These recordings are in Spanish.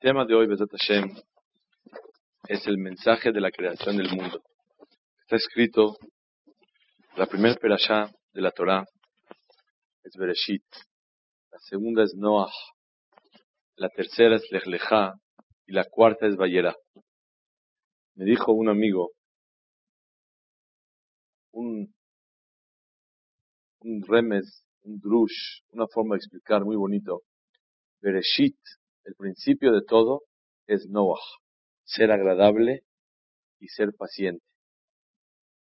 El tema de hoy, Besat Hashem, es el mensaje de la creación del mundo. Está escrito, la primera perashá de la Torah es Bereshit, la segunda es Noah, la tercera es Lech Lechá y la cuarta es Vayera. Me dijo un amigo, un, un remes, un drush, una forma de explicar muy bonito. Bereshit, el principio de todo, es Noah, ser agradable y ser paciente.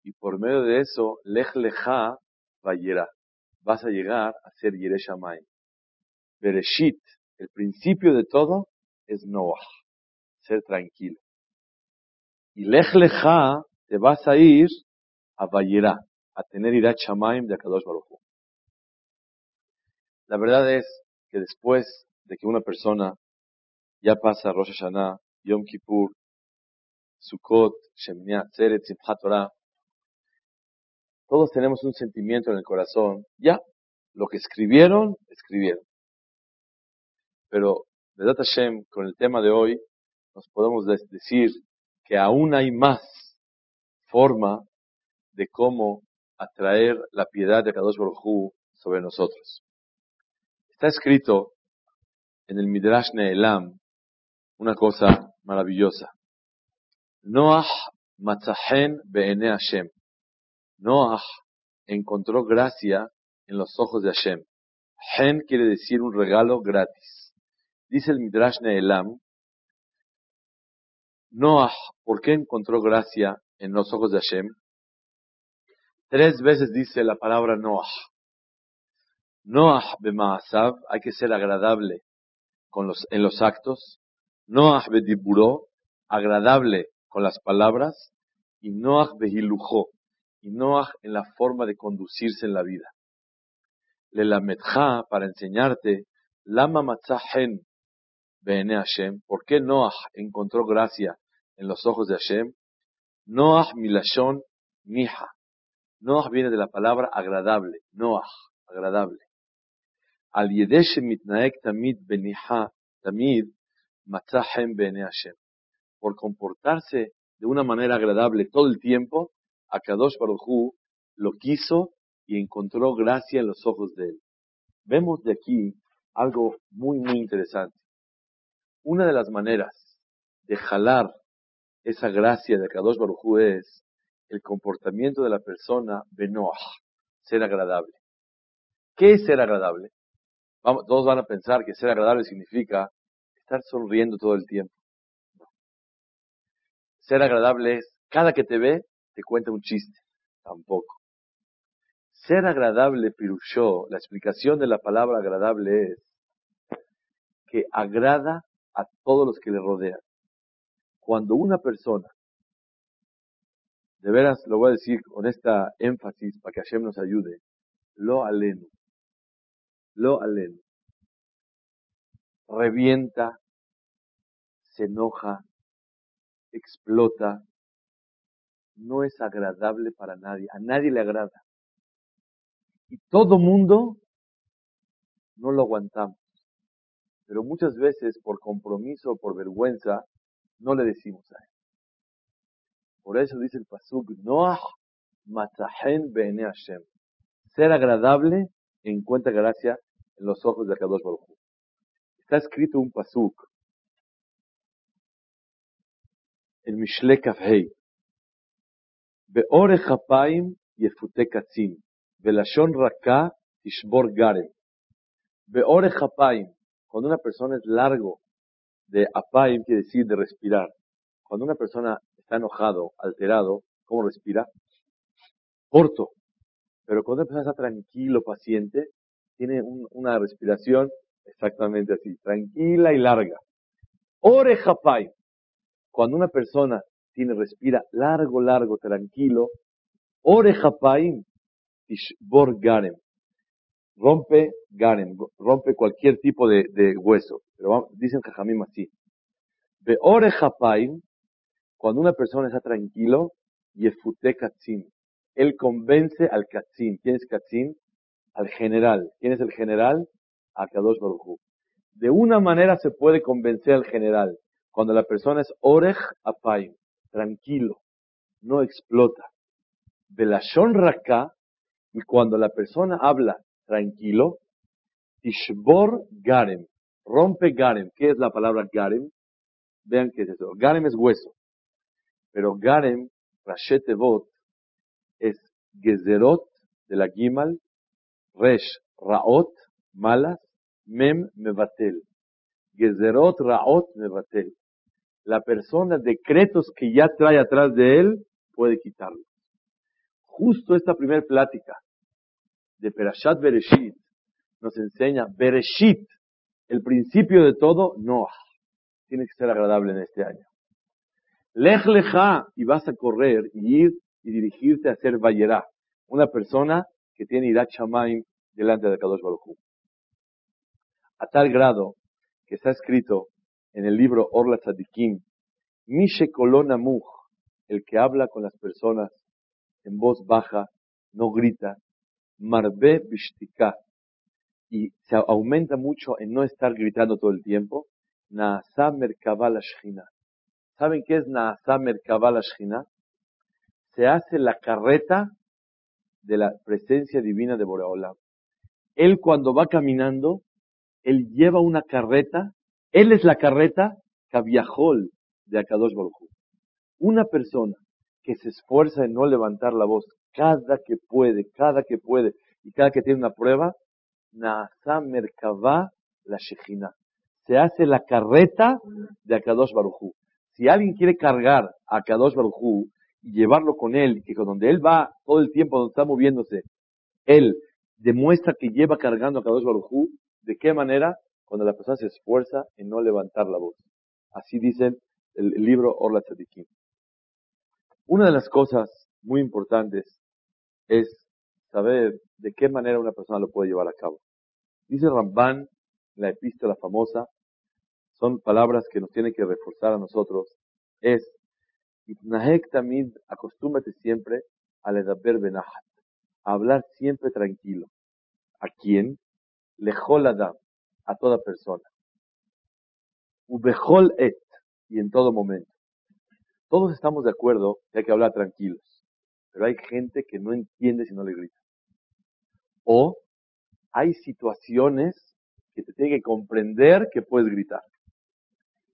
Y por medio de eso, Lech Lecha Vayera, vas a llegar a ser Yereshamay. Bereshit, el principio de todo, es Noah, ser tranquilo. Y Lech Lecha, te vas a ir a Vayera, a tener Irat Shamaim de Akadosh Baruch Hu. La verdad es que después de que una persona ya pasa Rosh Hashanah, Yom Kippur, Sukkot, Shemini Atzeret, Simchat Torah, todos tenemos un sentimiento en el corazón, ya, lo que escribieron, escribieron. Pero, Vedat Hashem, con el tema de hoy, nos podemos decir que aún hay más forma de cómo atraer la piedad de Kadosh Baruj sobre nosotros. Está escrito en el Midrash Ne'elam una cosa maravillosa. Noah matzahen be'ene Hashem. Noah encontró gracia en los ojos de Hashem. Hen quiere decir un regalo gratis. Dice el Midrash Ne'elam, Noah, ¿por qué encontró gracia en los ojos de Hashem? Tres veces dice la palabra Noah. Noah bemaasav, hay que ser agradable con los, en los actos. Noah bediburo, agradable con las palabras. Y Noah behilujo, y Noah en la forma de conducirse en la vida. Le lametja, para enseñarte, lama matzahen bene Hashem, ¿por qué Noah encontró gracia en los ojos de Hashem? Noah milashon mija. Noah viene de la palabra agradable, Noah, agradable. Al yedesh mitnaek tamid beniha, tamid matzahem bene Hashem. Por comportarse de una manera agradable todo el tiempo, Akadosh Baruj lo quiso y encontró gracia en los ojos de él. Vemos de aquí algo muy, muy interesante. Una de las maneras de jalar esa gracia de Akadosh Baruj es el comportamiento de la persona benoah, ser agradable. ¿Qué es ser agradable? Todos van a pensar que ser agradable significa estar sonriendo todo el tiempo. Ser agradable es, cada que te ve, te cuenta un chiste. Tampoco. Ser agradable, Pirushó, la explicación de la palabra agradable es que agrada a todos los que le rodean. Cuando una persona, de veras lo voy a decir con esta énfasis para que Hashem nos ayude, lo aleno, lo aleno, revienta, se enoja, explota, no es agradable para nadie, a nadie le agrada. Y todo mundo no lo aguantamos. Pero muchas veces por compromiso o por vergüenza no le decimos a él. Por eso dice el Pasuk, Noah matahen bene Hashem. Ser agradable encuentra gracia en los ojos de Kadosh Baruj Está escrito un Pasuk el Mishle Kafhei. Beore Japaim Yefute Katzin. Velashon Ishbor Garem. Beore Cuando una persona es largo de Apaim, quiere decir de respirar. Cuando una persona está enojado, alterado, ¿cómo respira? Corto. Pero cuando una persona está tranquilo, paciente, tiene una respiración exactamente así, tranquila y larga. Ore Japaim. Cuando una persona tiene, respira largo, largo, tranquilo, Orejapai, Tishbor Garem. Rompe Garem, rompe cualquier tipo de, hueso. Pero dicen Jajamim así. De Orejapai, cuando una persona está tranquilo, Yefute Katzin. Él convence al Katzin. ¿Quién es Katzin? Al general. ¿Quién es el general? Akadosh Baruj De una manera se puede convencer al general. Cuando la persona es Orej Apayim, tranquilo, no explota. Belashon Raka, y cuando la persona habla tranquilo, Tishbor Garem, rompe Garem. ¿Qué es la palabra Garem? Vean qué es eso. Garem es hueso. Pero Garem, Rashetevot, es Gezerot de la Gimal, Resh, Raot, malas, Mem, Mevatel. Gezerot, Raot, Mevatel. La persona, decretos que ya trae atrás de él, puede quitarlos. Justo esta primera plática de Perashat Bereshit nos enseña Bereshit, el principio de todo, no. Tiene que ser agradable en este año. Lej leja y vas a correr y ir y dirigirte a hacer Bayerá. Una persona que tiene Irat Shamaim delante de Kadosh Baruch A tal grado que está escrito en el libro Orla Tzadikim, Mishe Kolona Muj, el que habla con las personas en voz baja, no grita, Marbe Bishtika, y se aumenta mucho en no estar gritando todo el tiempo, Naasa Merkabah Shchina. ¿Saben qué es Naasa Merkabah Shchina? Se hace la carreta de la presencia divina de Boreolam. Él cuando va caminando, él lleva una carreta, él es la carreta Kaviahol de Akadosh Baruj Una persona que se esfuerza en no levantar la voz cada que puede, cada que puede, y cada que tiene una prueba, Naasa Merkavá la Shejina. Se hace la carreta de Akadosh Baruj Si alguien quiere cargar a Akadosh Baruj y llevarlo con él, que con donde él va todo el tiempo, donde está moviéndose, él demuestra que lleva cargando a Kadosh Baruj ¿de qué manera? Cuando la persona se esfuerza en no levantar la voz. Así dice el, libro Orla Tzadikim. Una de las cosas muy importantes es saber de qué manera una persona lo puede llevar a cabo. Dice Ramban la epístola famosa, son palabras que nos tienen que reforzar a nosotros, es, Itnahek tamid, acostúmbrate siempre al edaber benahat, a hablar siempre tranquilo. ¿A quién? Lejol adam, a toda persona. Ubehol et, y en todo momento. Todos estamos de acuerdo que hay que hablar tranquilos, pero hay gente que no entiende si no le grita. O hay situaciones que te tiene que comprender que puedes gritar.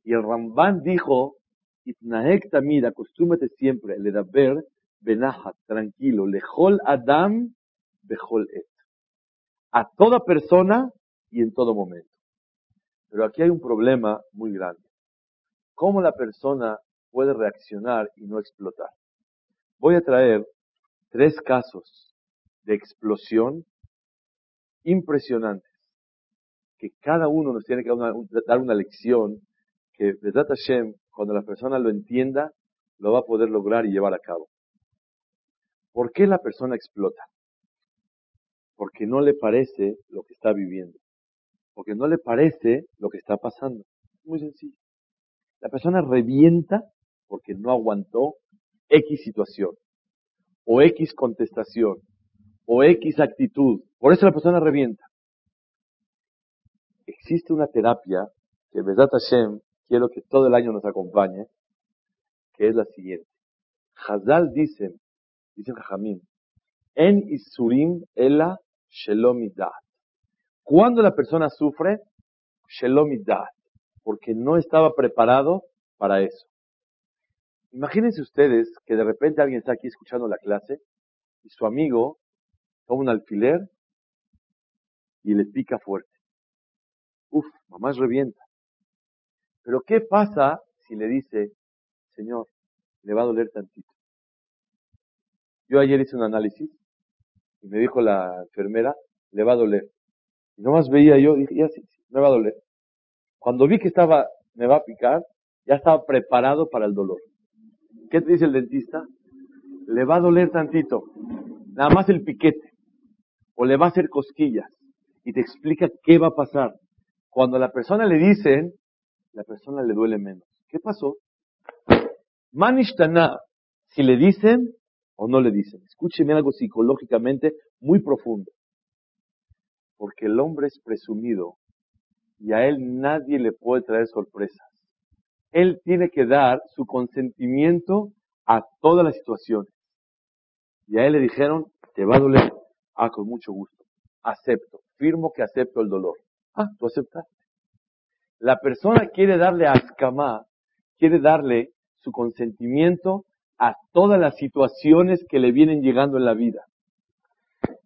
Y el Ramban dijo, Itnahek tamid, acostúmate siempre, el edaber benahat, tranquilo, lejol adam, bejol et. A toda persona y en todo momento. Pero aquí hay un problema muy grande. ¿Cómo la persona puede reaccionar y no explotar? Voy a traer tres casos de explosión impresionantes que cada uno nos tiene que dar una, lección que, de Hashem, cuando la persona lo entienda, lo va a poder lograr y llevar a cabo. ¿Por qué la persona explota? Porque no le parece lo que está viviendo. Porque no le parece lo que está pasando. Muy sencillo. La persona revienta porque no aguantó X situación, o X contestación, o X actitud. Por eso la persona revienta. Existe una terapia que Besat Hashem quiero que todo el año nos acompañe, que es la siguiente. Hazal dicen, dicen Jajamín, en Isurim ela shelomidat. Cuando la persona sufre, shelomidat, porque no estaba preparado para eso. Imagínense ustedes que de repente alguien está aquí escuchando la clase y su amigo toma un alfiler y le pica fuerte. Uf, mamá revienta. Pero ¿qué pasa si le dice, Señor, le va a doler tantito? Yo ayer hice un análisis y me dijo la enfermera, le va a doler. Y nomás veía yo, dije, ya sí, me va a doler. Cuando vi que estaba me va a picar, ya estaba preparado para el dolor. ¿Qué te dice el dentista? Le va a doler tantito, nada más el piquete, o le va a hacer cosquillas, y te explica qué va a pasar. Cuando a la persona le dicen, la persona le duele menos. ¿Qué pasó? Manishtana, si le dicen o no le dicen. Escúcheme algo psicológicamente muy profundo. Porque el hombre es presumido y a él nadie le puede traer sorpresas. Él tiene que dar su consentimiento a todas las situaciones. Y a él le dijeron, te va a doler. Ah, con mucho gusto. Acepto. Firmo que acepto el dolor. Ah, tú aceptaste. La persona quiere darle a quiere darle su consentimiento a todas las situaciones que le vienen llegando en la vida.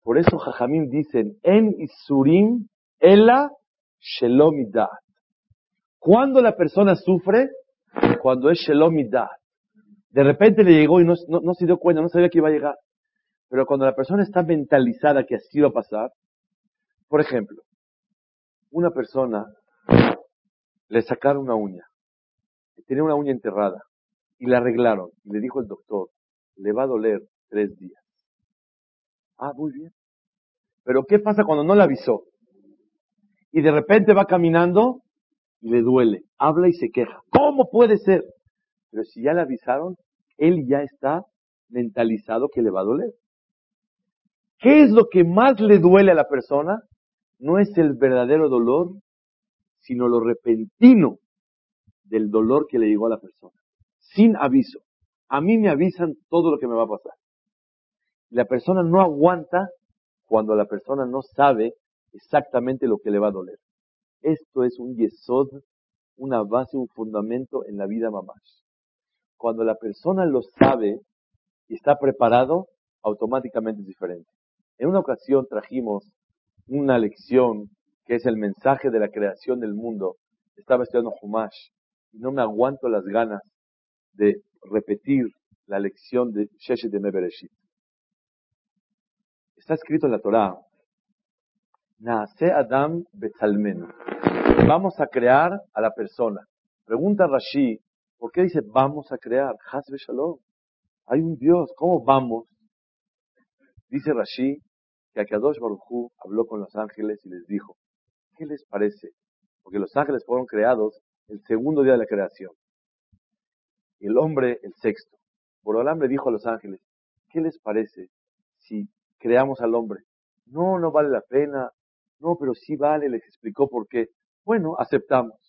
Por eso Jajamim dicen, en Isurim, Ela Shelomidat. Cuando la persona sufre, cuando es Shelomidat. De repente le llegó y no, se dio cuenta, no sabía que iba a llegar. Pero cuando la persona está mentalizada que así va a pasar, por ejemplo, una persona le sacaron una uña, tenía una uña enterrada, y la arreglaron. Y le dijo el doctor, le va a doler tres días. Ah, muy bien. Pero ¿qué pasa cuando no le avisó? Y de repente va caminando y le duele. Habla y se queja. ¿Cómo puede ser? Pero si ya le avisaron, él ya está mentalizado que le va a doler. ¿Qué es lo que más le duele a la persona? No es el verdadero dolor, sino lo repentino del dolor que le llegó a la persona sin aviso. A mí me avisan todo lo que me va a pasar. La persona no aguanta cuando la persona no sabe exactamente lo que le va a doler. Esto es un yesod, una base, un fundamento en la vida mamás. Cuando la persona lo sabe y está preparado, automáticamente es diferente. En una ocasión trajimos una lección que es el mensaje de la creación del mundo. Estaba estudiando Humash y no me aguanto las ganas de repetir la lección de Sheshet de Mebereshit. Está escrito en la Torah, Naase Adam Betzalmen. Vamos a crear a la persona. Pregunta Rashi, ¿por qué dice vamos a crear? Hasbe Shalom. Hay un Dios, ¿cómo vamos? Dice Rashi que Akadosh Baruchu habló con los ángeles y les dijo, ¿qué les parece? Porque los ángeles fueron creados el segundo día de la creación y el hombre el sexto. Borolam le dijo a los ángeles, ¿qué les parece si creamos al hombre? No, no vale la pena. No, pero sí vale, les explicó por qué. Bueno, aceptamos.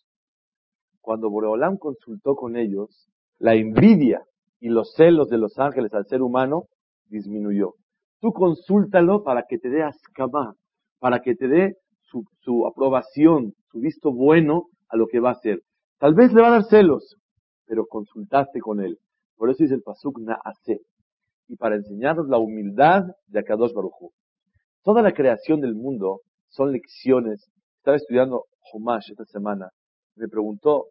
Cuando Borolam consultó con ellos, la envidia y los celos de los ángeles al ser humano disminuyó. Tú consúltalo para que te dé ascama, para que te dé su, su aprobación, su visto bueno a lo que va a hacer. Tal vez le va a dar celos, pero consultaste con él. Por eso dice el Pasuk Naase. Y para enseñarnos la humildad de Akadosh Baruchu. Toda la creación del mundo son lecciones. Estaba estudiando Homash esta semana. Me preguntó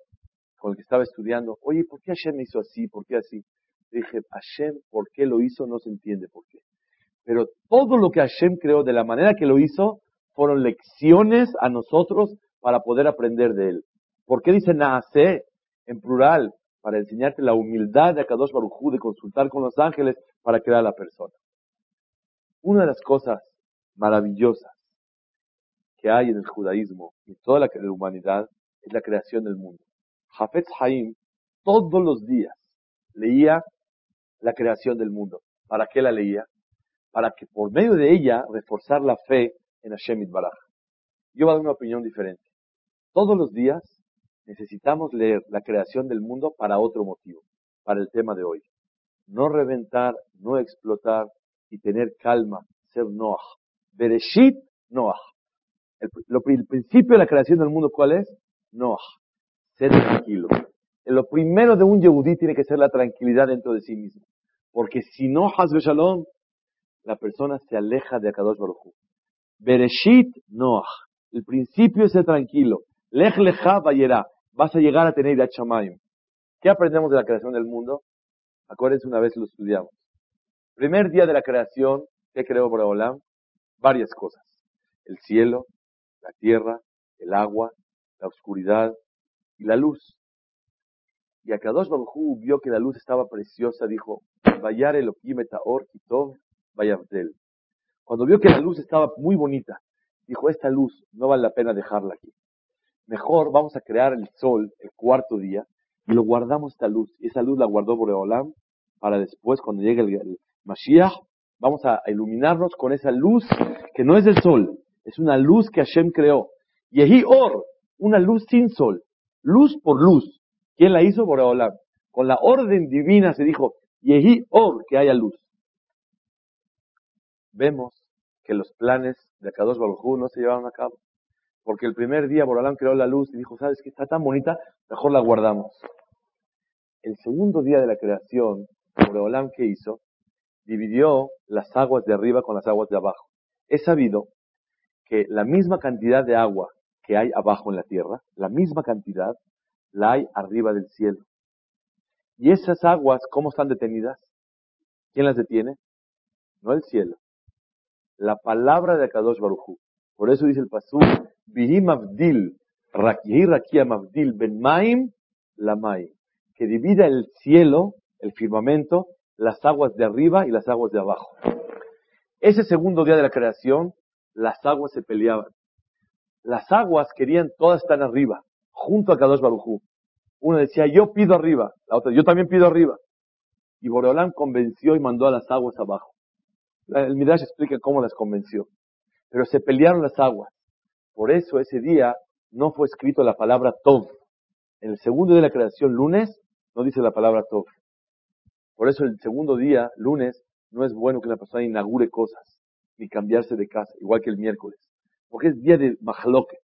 con el que estaba estudiando, oye, ¿por qué Hashem hizo así? ¿Por qué así? Le dije, Hashem, ¿por qué lo hizo? No se entiende por qué. Pero todo lo que Hashem creó de la manera que lo hizo fueron lecciones a nosotros para poder aprender de él. ¿Por qué dice Naase en plural? Para enseñarte la humildad de Akadosh Baruj de consultar con los ángeles para crear la persona. Una de las cosas maravillosas que hay en el judaísmo y toda la, humanidad es la creación del mundo. Hafetz Haim todos los días leía la creación del mundo. ¿Para qué la leía? Para que por medio de ella reforzar la fe en Hashem Baraj. Yo voy a dar una opinión diferente. Todos los días necesitamos leer la creación del mundo para otro motivo, para el tema de hoy. No reventar, no explotar y tener calma, ser Noah. Bereshit Noah. El, principio de la creación del mundo, ¿cuál es? Noah. Ser tranquilo. Lo primero de un Yehudí tiene que ser la tranquilidad dentro de sí mismo. Porque si no, Hazbe Shalom, la persona se aleja de Akadosh Baruch Bereshit Noah. El principio es ser tranquilo. Lech lecha vayera vas a llegar a tener Shamayim. ¿Qué aprendemos de la creación del mundo? Acuérdense, una vez lo estudiamos. Primer día de la creación, ¿qué creó Boreolam? Varias cosas. El cielo, la tierra, el agua, la oscuridad y la luz. Y Akadosh Baruj vio que la luz estaba preciosa, dijo, Vayar Elohim etaor kitov vayavdel. Cuando vio que la luz estaba muy bonita, dijo, esta luz no vale la pena dejarla aquí. Mejor vamos a crear el sol el cuarto día y lo guardamos esta luz. Y esa luz la guardó Boreolam para después, cuando llegue el, Mashiach, vamos a iluminarnos con esa luz que no es del sol, es una luz que Hashem creó. Yehi Or, una luz sin sol, luz por luz. ¿Quién la hizo? Boreolam. Con la orden divina se dijo, Yehi Or, que haya luz. Vemos que los planes de Akadosh Baruj no se llevaron a cabo. Porque el primer día Boreolam creó la luz y dijo, ¿sabes qué? Está tan bonita, mejor la guardamos. El segundo día de la creación, Boreolam, ¿qué hizo? Dividió las aguas de arriba con las aguas de abajo. Es sabido que la misma cantidad de agua que hay abajo en la tierra, la misma cantidad la hay arriba del cielo. ¿Y esas aguas cómo están detenidas? ¿Quién las detiene? No el cielo. La palabra de Akadosh Baruchu. Por eso dice el Pasú, Vihim Avdil, Rakia Mavdil Ben Maim, la que divida el cielo, el firmamento, las aguas de arriba y las aguas de abajo. Ese segundo día de la creación, las aguas se peleaban. Las aguas querían todas estar arriba, junto a Kadosh Barujú. Una decía, yo pido arriba. La otra, yo también pido arriba. Y Boreolán convenció y mandó a las aguas abajo. El Midrash explica cómo las convenció. Pero se pelearon las aguas. Por eso ese día no fue escrito la palabra Tov. En el segundo día de la creación, lunes, no dice la palabra Tov. Por eso el segundo día, lunes, no es bueno que la persona inaugure cosas, ni cambiarse de casa, igual que el miércoles. Porque es día de mahloket,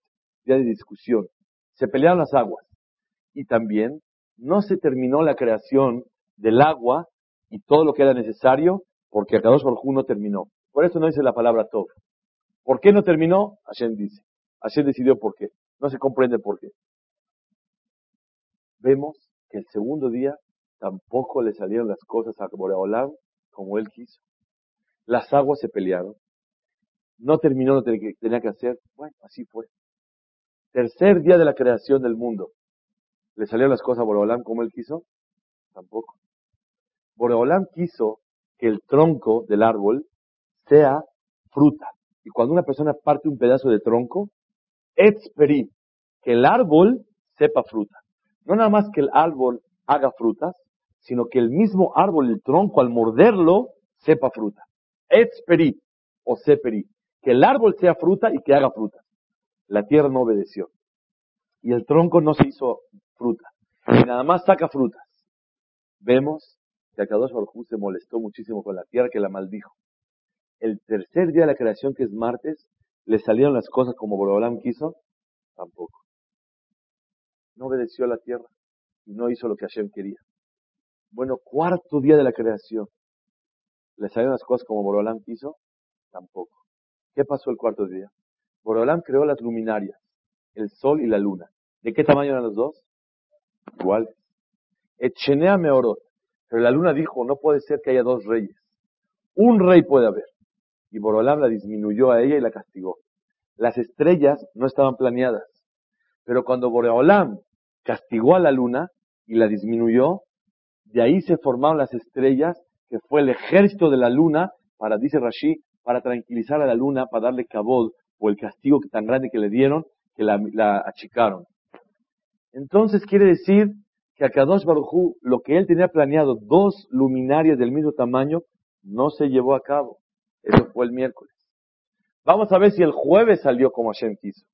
día de discusión. Se pelearon las aguas. Y también no se terminó la creación del agua y todo lo que era necesario, porque Akadosh Baruj no terminó. Por eso no dice la palabra Tov. ¿Por qué no terminó? Hashem dice. Hashem decidió por qué. No se comprende por qué. Vemos que el segundo día tampoco le salieron las cosas a Boreolam como él quiso. Las aguas se pelearon. No terminó lo que tenía que hacer. Bueno, así fue. Tercer día de la creación del mundo. ¿Le salieron las cosas a Boreolam como él quiso? Tampoco. Boreolam quiso que el tronco del árbol sea fruta. Y cuando una persona parte un pedazo de tronco, experit, que el árbol sepa fruta. No nada más que el árbol haga frutas, sino que el mismo árbol, el tronco, al morderlo, sepa fruta. Experit o seperit. Que el árbol sea fruta y que haga fruta. La tierra no obedeció. Y el tronco no se hizo fruta. Y nada más saca frutas. Vemos que Akadosh Baruj se molestó muchísimo con la tierra que la maldijo. El tercer día de la creación, que es martes, le salieron las cosas como Borolam quiso, tampoco. No obedeció a la tierra y no hizo lo que Hashem quería. Bueno, cuarto día de la creación, ¿le salieron las cosas como Borolam quiso? Tampoco. ¿Qué pasó el cuarto día? Borolam creó las luminarias, el sol y la luna. ¿De qué tamaño eran los dos? Iguales. Etchenea meorot. Pero la luna dijo, no puede ser que haya dos reyes. Un rey puede haber. Y Borolam la disminuyó a ella y la castigó. Las estrellas no estaban planeadas. Pero cuando Boreolam castigó a la luna y la disminuyó, de ahí se formaron las estrellas, que fue el ejército de la luna, para, dice Rashi, para tranquilizar a la luna, para darle cabod, o el castigo tan grande que le dieron, que la, achicaron. Entonces quiere decir que a Kadosh Barujú, lo que él tenía planeado, dos luminarias del mismo tamaño, no se llevó a cabo. Eso fue el miércoles. Vamos a ver si el jueves salió como Hashem quiso.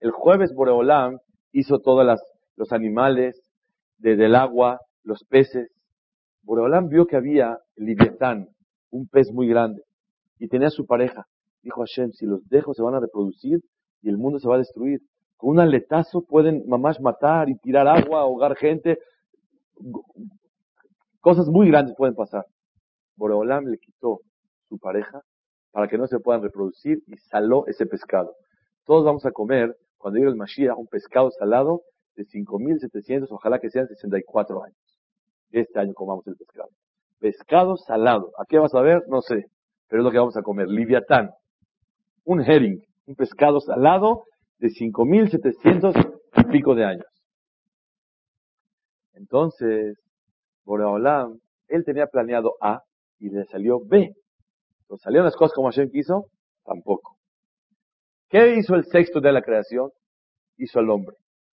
El jueves Boreolam hizo todos los animales del agua, los peces. Boreolam vio que había el Liviatán, un pez muy grande, y tenía su pareja. Dijo Hashem, si los dejo se van a reproducir y el mundo se va a destruir. Con un aletazo pueden mamás matar y tirar agua, ahogar gente. Cosas muy grandes pueden pasar. Boreolam le quitó su pareja para que no se puedan reproducir y saló ese pescado. Todos vamos a comer, cuando llegue el Mashiach, un pescado salado de 5.700, ojalá que sean 64 años. Este año comamos el pescado. Pescado salado. ¿A qué vas a ver? No sé. Pero es lo que vamos a comer. Liviatán. Un herring. Un pescado salado de 5.700 y pico de años. Entonces, Boreolam, él tenía planeado A y le salió B. ¿Pero salieron las cosas como Hashem quiso? Tampoco. ¿Qué hizo el sexto de la creación? Hizo al hombre.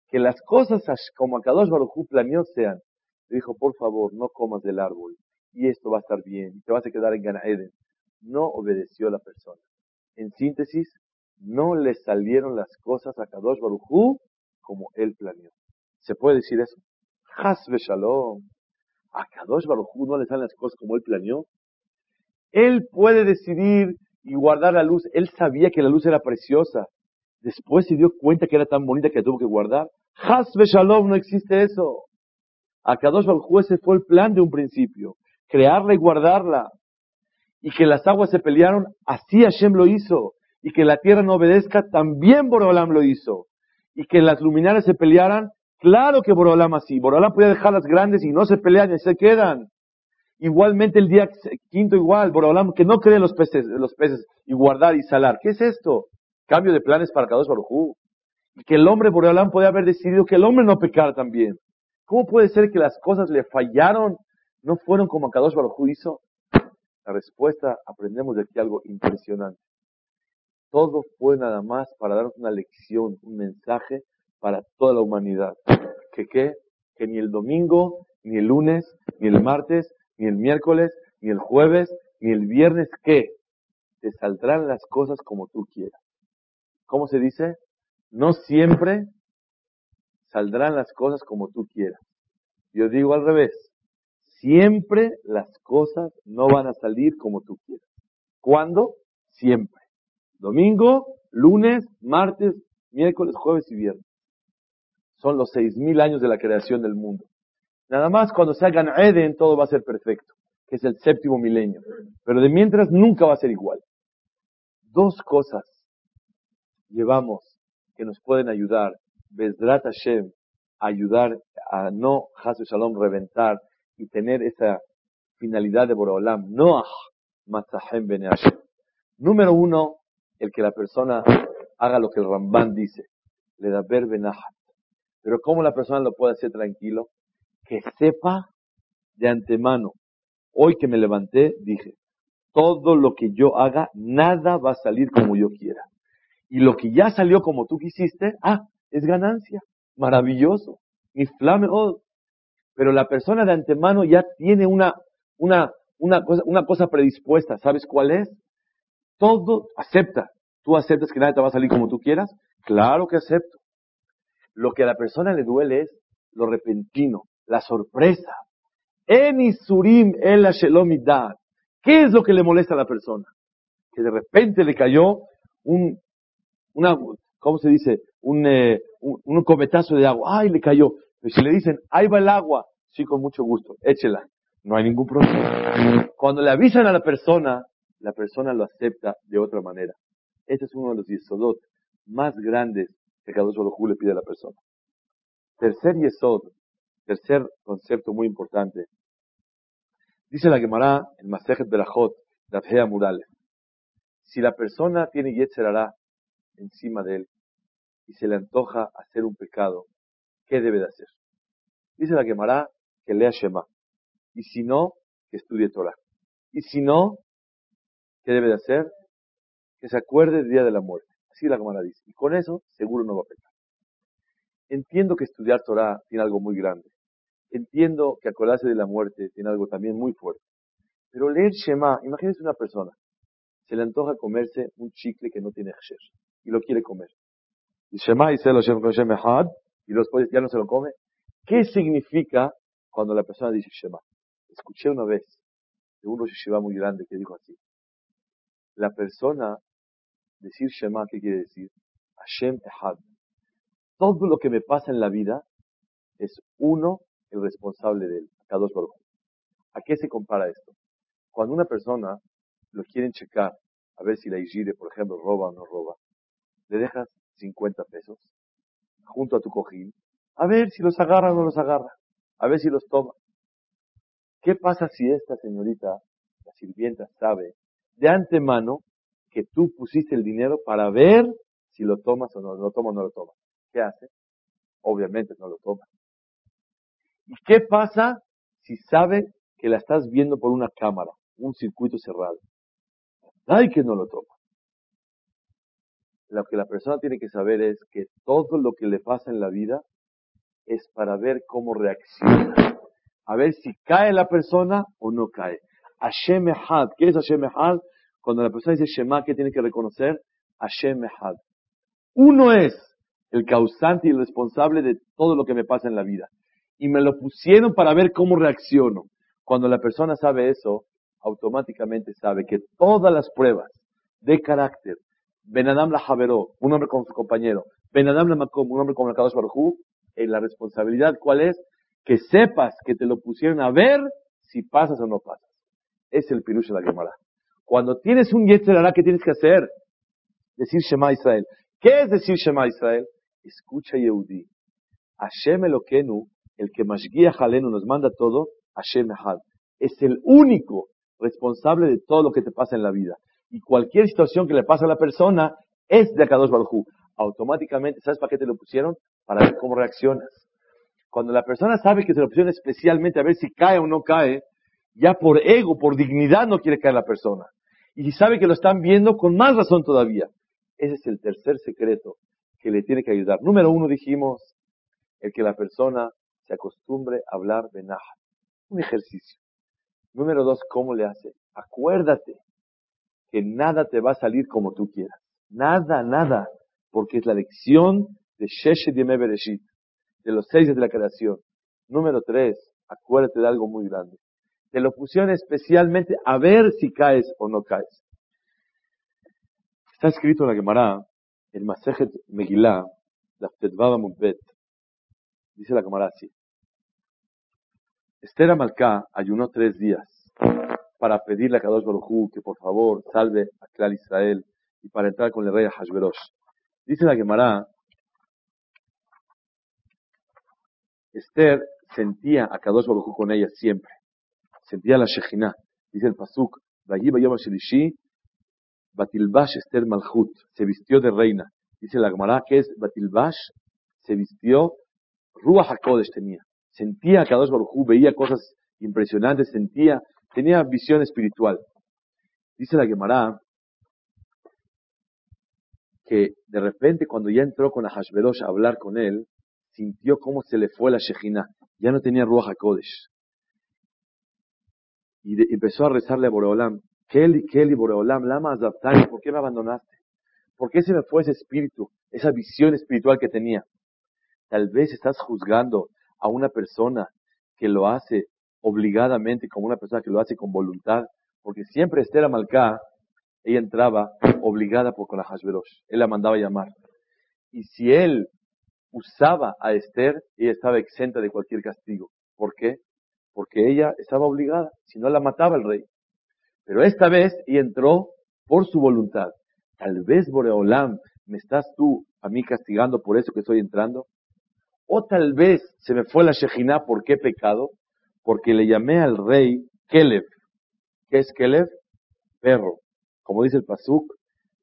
Que las cosas como Akadosh Baruj planeó sean. Le dijo, por favor, no comas del árbol. Y esto va a estar bien. Y te vas a quedar en Gan Eden. No obedeció la persona. En síntesis, no le salieron las cosas a Kadosh Baruj como él planeó. ¿Se puede decir eso? Hasbe Shalom. A Kadosh Baruj no le salen las cosas como él planeó. Él puede decidir y guardar la luz. Él sabía que la luz era preciosa. Después se dio cuenta que era tan bonita que tuvo que guardar. Hasbe Shalom, no existe eso. A Kadosh Baruj ese fue el plan de un principio. Crearla y guardarla. Y que las aguas se pelearon, así Hashem lo hizo. Y que la tierra no obedezca, también Borolam lo hizo. Y que las luminarias se pelearan, claro que Borolam así. Borolam podía dejarlas grandes y no se pelean y se quedan. Igualmente el día quinto igual, Borolam, que no cree los peces, los peces y guardar y salar. ¿Qué es esto? Cambio de planes para Kadosh Barujú. Que el hombre, Borolam, podía haber decidido que el hombre no pecara también. ¿Cómo puede ser que las cosas le fallaron? No fueron como Kadosh Barujú hizo. La respuesta, aprendemos de aquí algo impresionante. Todo fue nada más para darnos una lección, un mensaje para toda la humanidad. ¿Que qué? Que ni el domingo, ni el lunes, ni el martes, ni el miércoles, ni el jueves, ni el viernes, ¿qué? Te saldrán las cosas como tú quieras. ¿Cómo se dice? No siempre saldrán las cosas como tú quieras. Yo digo al revés. Siempre las cosas no van a salir como tú quieras. ¿Cuándo? Siempre. Domingo, lunes, martes, miércoles, jueves y viernes. Son los seis mil años de la creación del mundo. Nada más cuando se hagan Eden todo va a ser perfecto, que es el séptimo milenio. Pero de mientras nunca va a ser igual. Dos cosas llevamos que nos pueden ayudar, Bezrat Hashem, ayudar a no Hasu Shalom reventar y tener esa finalidad de Borolam, Noah Matzahem Ben Hashem. Número uno, el que la persona haga lo que el Ramban dice, le da ver. Pero ¿cómo la persona lo puede hacer tranquilo? Que sepa de antemano. Hoy que me levanté, dije, todo lo que yo haga, nada va a salir como yo quiera. Y lo que ya salió como tú quisiste, ah, es ganancia. Maravilloso. Mi flame, oh. Pero la persona de antemano ya tiene una, una, una, cosa, una cosa predispuesta. ¿Sabes cuál es? Todo acepta. ¿Tú aceptas que nada te va a salir como tú quieras? Claro que acepto. Lo que a la persona le duele es lo repentino, la sorpresa. En Isurim el Shelomidad. ¿Qué es lo que le molesta a la persona? Que de repente le cayó un, una, ¿cómo se dice? Un, eh, un, cometazo de agua. ¡Ay, le cayó! Pero si le dicen, ahí va el agua, sí, con mucho gusto, échela. No hay ningún problema. Cuando le avisan a la persona, la persona lo acepta de otra manera. Este es uno de los yesodot más grandes que cada uno le pide a la persona. Tercer yesod Tercer concepto muy importante. Dice la Gemara en Masejet Berajot, Abhea Murales. Si la persona tiene Yetzerara encima de él y se le antoja hacer un pecado, ¿qué debe de hacer? Dice la Gemara que lea Shema. Y si no, que estudie Torah. Y si no, ¿qué debe de hacer? Que se acuerde del día de la muerte. Así la Gemara dice. Y con eso seguro no va a pecar. Entiendo que estudiar Torah tiene algo muy grande. Entiendo que acordarse de la muerte tiene algo también muy fuerte. Pero leer Shema, imagínense una persona, se le antoja comerse un chicle que no tiene Hsher y lo quiere comer. Y Shema y se lo y después ya no se lo come. ¿Qué significa cuando la persona dice Shema? Escuché una vez de un Rosh muy grande que dijo así. La persona decir Shema, ¿qué quiere decir? Hashem Ehad. Todo lo que me pasa en la vida es uno el responsable de él, Kadosh Baruch. ¿A qué se compara esto? Cuando una persona lo quieren checar, a ver si la Igire, por ejemplo, roba o no roba, le dejas 50 pesos junto a tu cojín, a ver si los agarra o no los agarra, a ver si los toma. ¿Qué pasa si esta señorita, la sirvienta, sabe de antemano que tú pusiste el dinero para ver si lo tomas o no lo toma o no lo toma? ¿Qué hace? Obviamente no lo toma. ¿Y qué pasa si sabe que la estás viendo por una cámara, un circuito cerrado? Ay, que no lo toma. Lo que la persona tiene que saber es que todo lo que le pasa en la vida es para ver cómo reacciona. A ver si cae la persona o no cae. Hashem Ehad. ¿Qué es Hashem Ehad? Cuando la persona dice Shema, ¿qué tiene que reconocer? Hashem Ehad. Uno es el causante y el responsable de todo lo que me pasa en la vida. Y me lo pusieron para ver cómo reacciono. Cuando la persona sabe eso, automáticamente sabe que todas las pruebas de carácter, Benadam la Javeró, un hombre con su compañero, Benadam la Makom, un hombre con el Kadosh Baruj en la responsabilidad, ¿cuál es? Que sepas que te lo pusieron a ver si pasas o no pasas. Es el pirush de la Gemara. Cuando tienes un Yetzerara, ¿qué tienes que hacer? Decir Shema Israel. ¿Qué es decir Shema Israel? Escucha Yehudi. Hashem Elokenu, el que Mashgiach Jalenu nos manda todo, Hashem Ehad. Es el único responsable de todo lo que te pasa en la vida. Y cualquier situación que le pasa a la persona es de Akadosh Baruj Automáticamente, ¿sabes para qué te lo pusieron? Para ver cómo reaccionas. Cuando la persona sabe que te lo pusieron especialmente a ver si cae o no cae, ya por ego, por dignidad no quiere caer la persona. Y si sabe que lo están viendo, con más razón todavía. Ese es el tercer secreto que le tiene que ayudar. Número uno dijimos, el que la persona se acostumbre a hablar de Naha. Un ejercicio. Número dos, ¿cómo le hace? Acuérdate que nada te va a salir como tú quieras. Nada, nada. Porque es la lección de Sheshe Dime Bereshit, de los seis de la creación. Número tres, acuérdate de algo muy grande. Te lo pusieron especialmente a ver si caes o no caes. Está escrito en la Gemara, en Masejet Megillah, la Tetvava Mubet. Dice la Gemara así. Esther Amalcá ayunó tres días para pedirle a Kadosh Baruj que por favor salve a Clar Israel y para entrar con el rey Hashverosh. Dice la Gemara, Esther sentía a Kadosh Baruj con ella siempre. Sentía la Shejina. Dice el Pasuk, Yom Shelishi, Batilbash Esther Malchut. Se vistió de reina. Dice la Gemara que es Batilbash, se vistió, Ruach HaKodesh tenía. Sentía a Kadosh Baruj veía cosas impresionantes, sentía tenía visión espiritual. Dice la Gemara que de repente cuando ya entró con Hashverosh a hablar con él, sintió cómo se le fue la Shejina. Ya no tenía Ruach HaKodesh. Y empezó a rezarle a Boreolam. Kelly, Kelly, Boreolam, Lama Azabtani, ¿por qué me abandonaste? ¿Por qué se me fue ese espíritu, esa visión espiritual que tenía? Tal vez estás juzgando a una persona que lo hace obligadamente como una persona que lo hace con voluntad, porque siempre Esther Amalcá, ella entraba obligada por con Hashverosh, él la mandaba llamar. Y si él usaba a Esther, ella estaba exenta de cualquier castigo. ¿Por qué? Porque ella estaba obligada, si no la mataba el rey. Pero esta vez ella entró por su voluntad. Tal vez, Boreolam, me estás tú a mí castigando por eso que estoy entrando. O tal vez se me fue la Shejina, ¿por qué pecado? porque le llamé al rey Kelev. ¿Qué es Kelev? Perro. Como dice el Pasuk,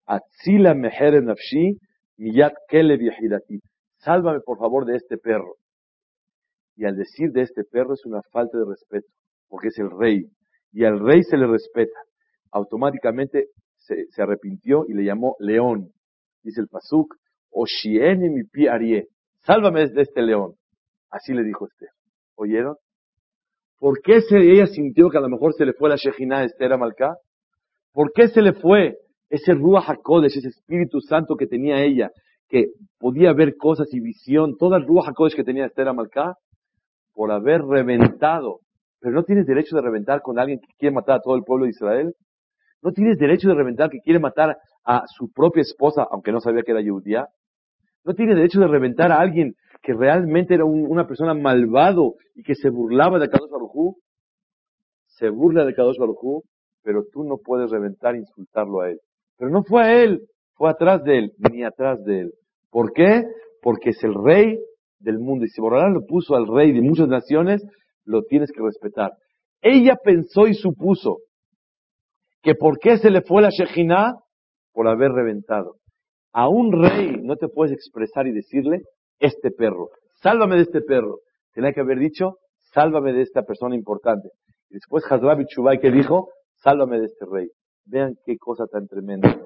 Atzila meher nafshi miyat Kelev yahidati. Sálvame por favor de este perro. Y al decir de este perro es una falta de respeto, porque es el rey. Y al rey se le respeta. Automáticamente se, arrepintió y le llamó león. Dice el Pasuk, Oshiene mi pi. Sálvame de este león. Así le dijo Esther. ¿Oyeron? ¿Por qué se, ella sintió que a lo mejor se le fue la Shejina de Esther Amalcá? ¿Por qué se le fue ese Ruach HaKodesh, ese Espíritu Santo que tenía ella, que podía ver cosas y visión, toda el Ruach HaKodesh que tenía Esther Amalcá? Por haber reventado. Pero no tienes derecho de reventar con alguien que quiere matar a todo el pueblo de Israel. No tienes derecho de reventar que quiere matar a su propia esposa, aunque no sabía que era judía. No tienes derecho de reventar a alguien que realmente era una persona malvado y que se burlaba de Kadosh Barujú, se burla de Kadosh Barujú, pero tú no puedes reventar e insultarlo a él. Pero no fue a él, fue atrás de él, ni atrás de él. ¿Por qué? Porque es el rey del mundo. Y si Borolán lo puso al rey de muchas naciones, lo tienes que respetar. Ella pensó y supuso que por qué se le fue la Shejina por haber reventado. A un rey no te puedes expresar y decirle, este perro. Sálvame de este perro. Tenía que haber dicho, sálvame de esta persona importante. Y después Hazrabi Chubay que dijo, sálvame de este rey. Vean qué cosa tan tremenda.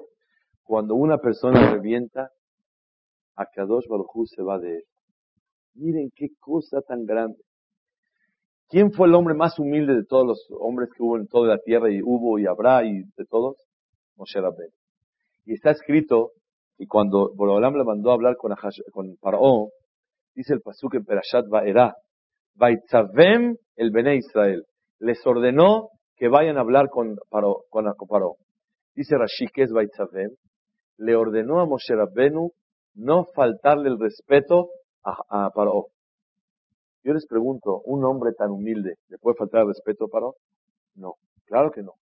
Cuando una persona revienta, a Kadosh Baruj se va de él. Miren qué cosa tan grande. ¿Quién fue el hombre más humilde de todos los hombres que hubo en toda la tierra y hubo y habrá y de todos? Moshe Rabbeinu. Y está escrito y cuando Borolam le mandó a hablar con, con dice el pasuk en Perashat Va'era, Vaitzavem el Bene Israel. Les ordenó que vayan a hablar con Paró. Dice Rashi que es Vaitzavem. Le ordenó a Moshe Rabbenu no faltarle el respeto a, a. Yo les pregunto, ¿un hombre tan humilde le puede faltar respeto a Paró? No, claro que no.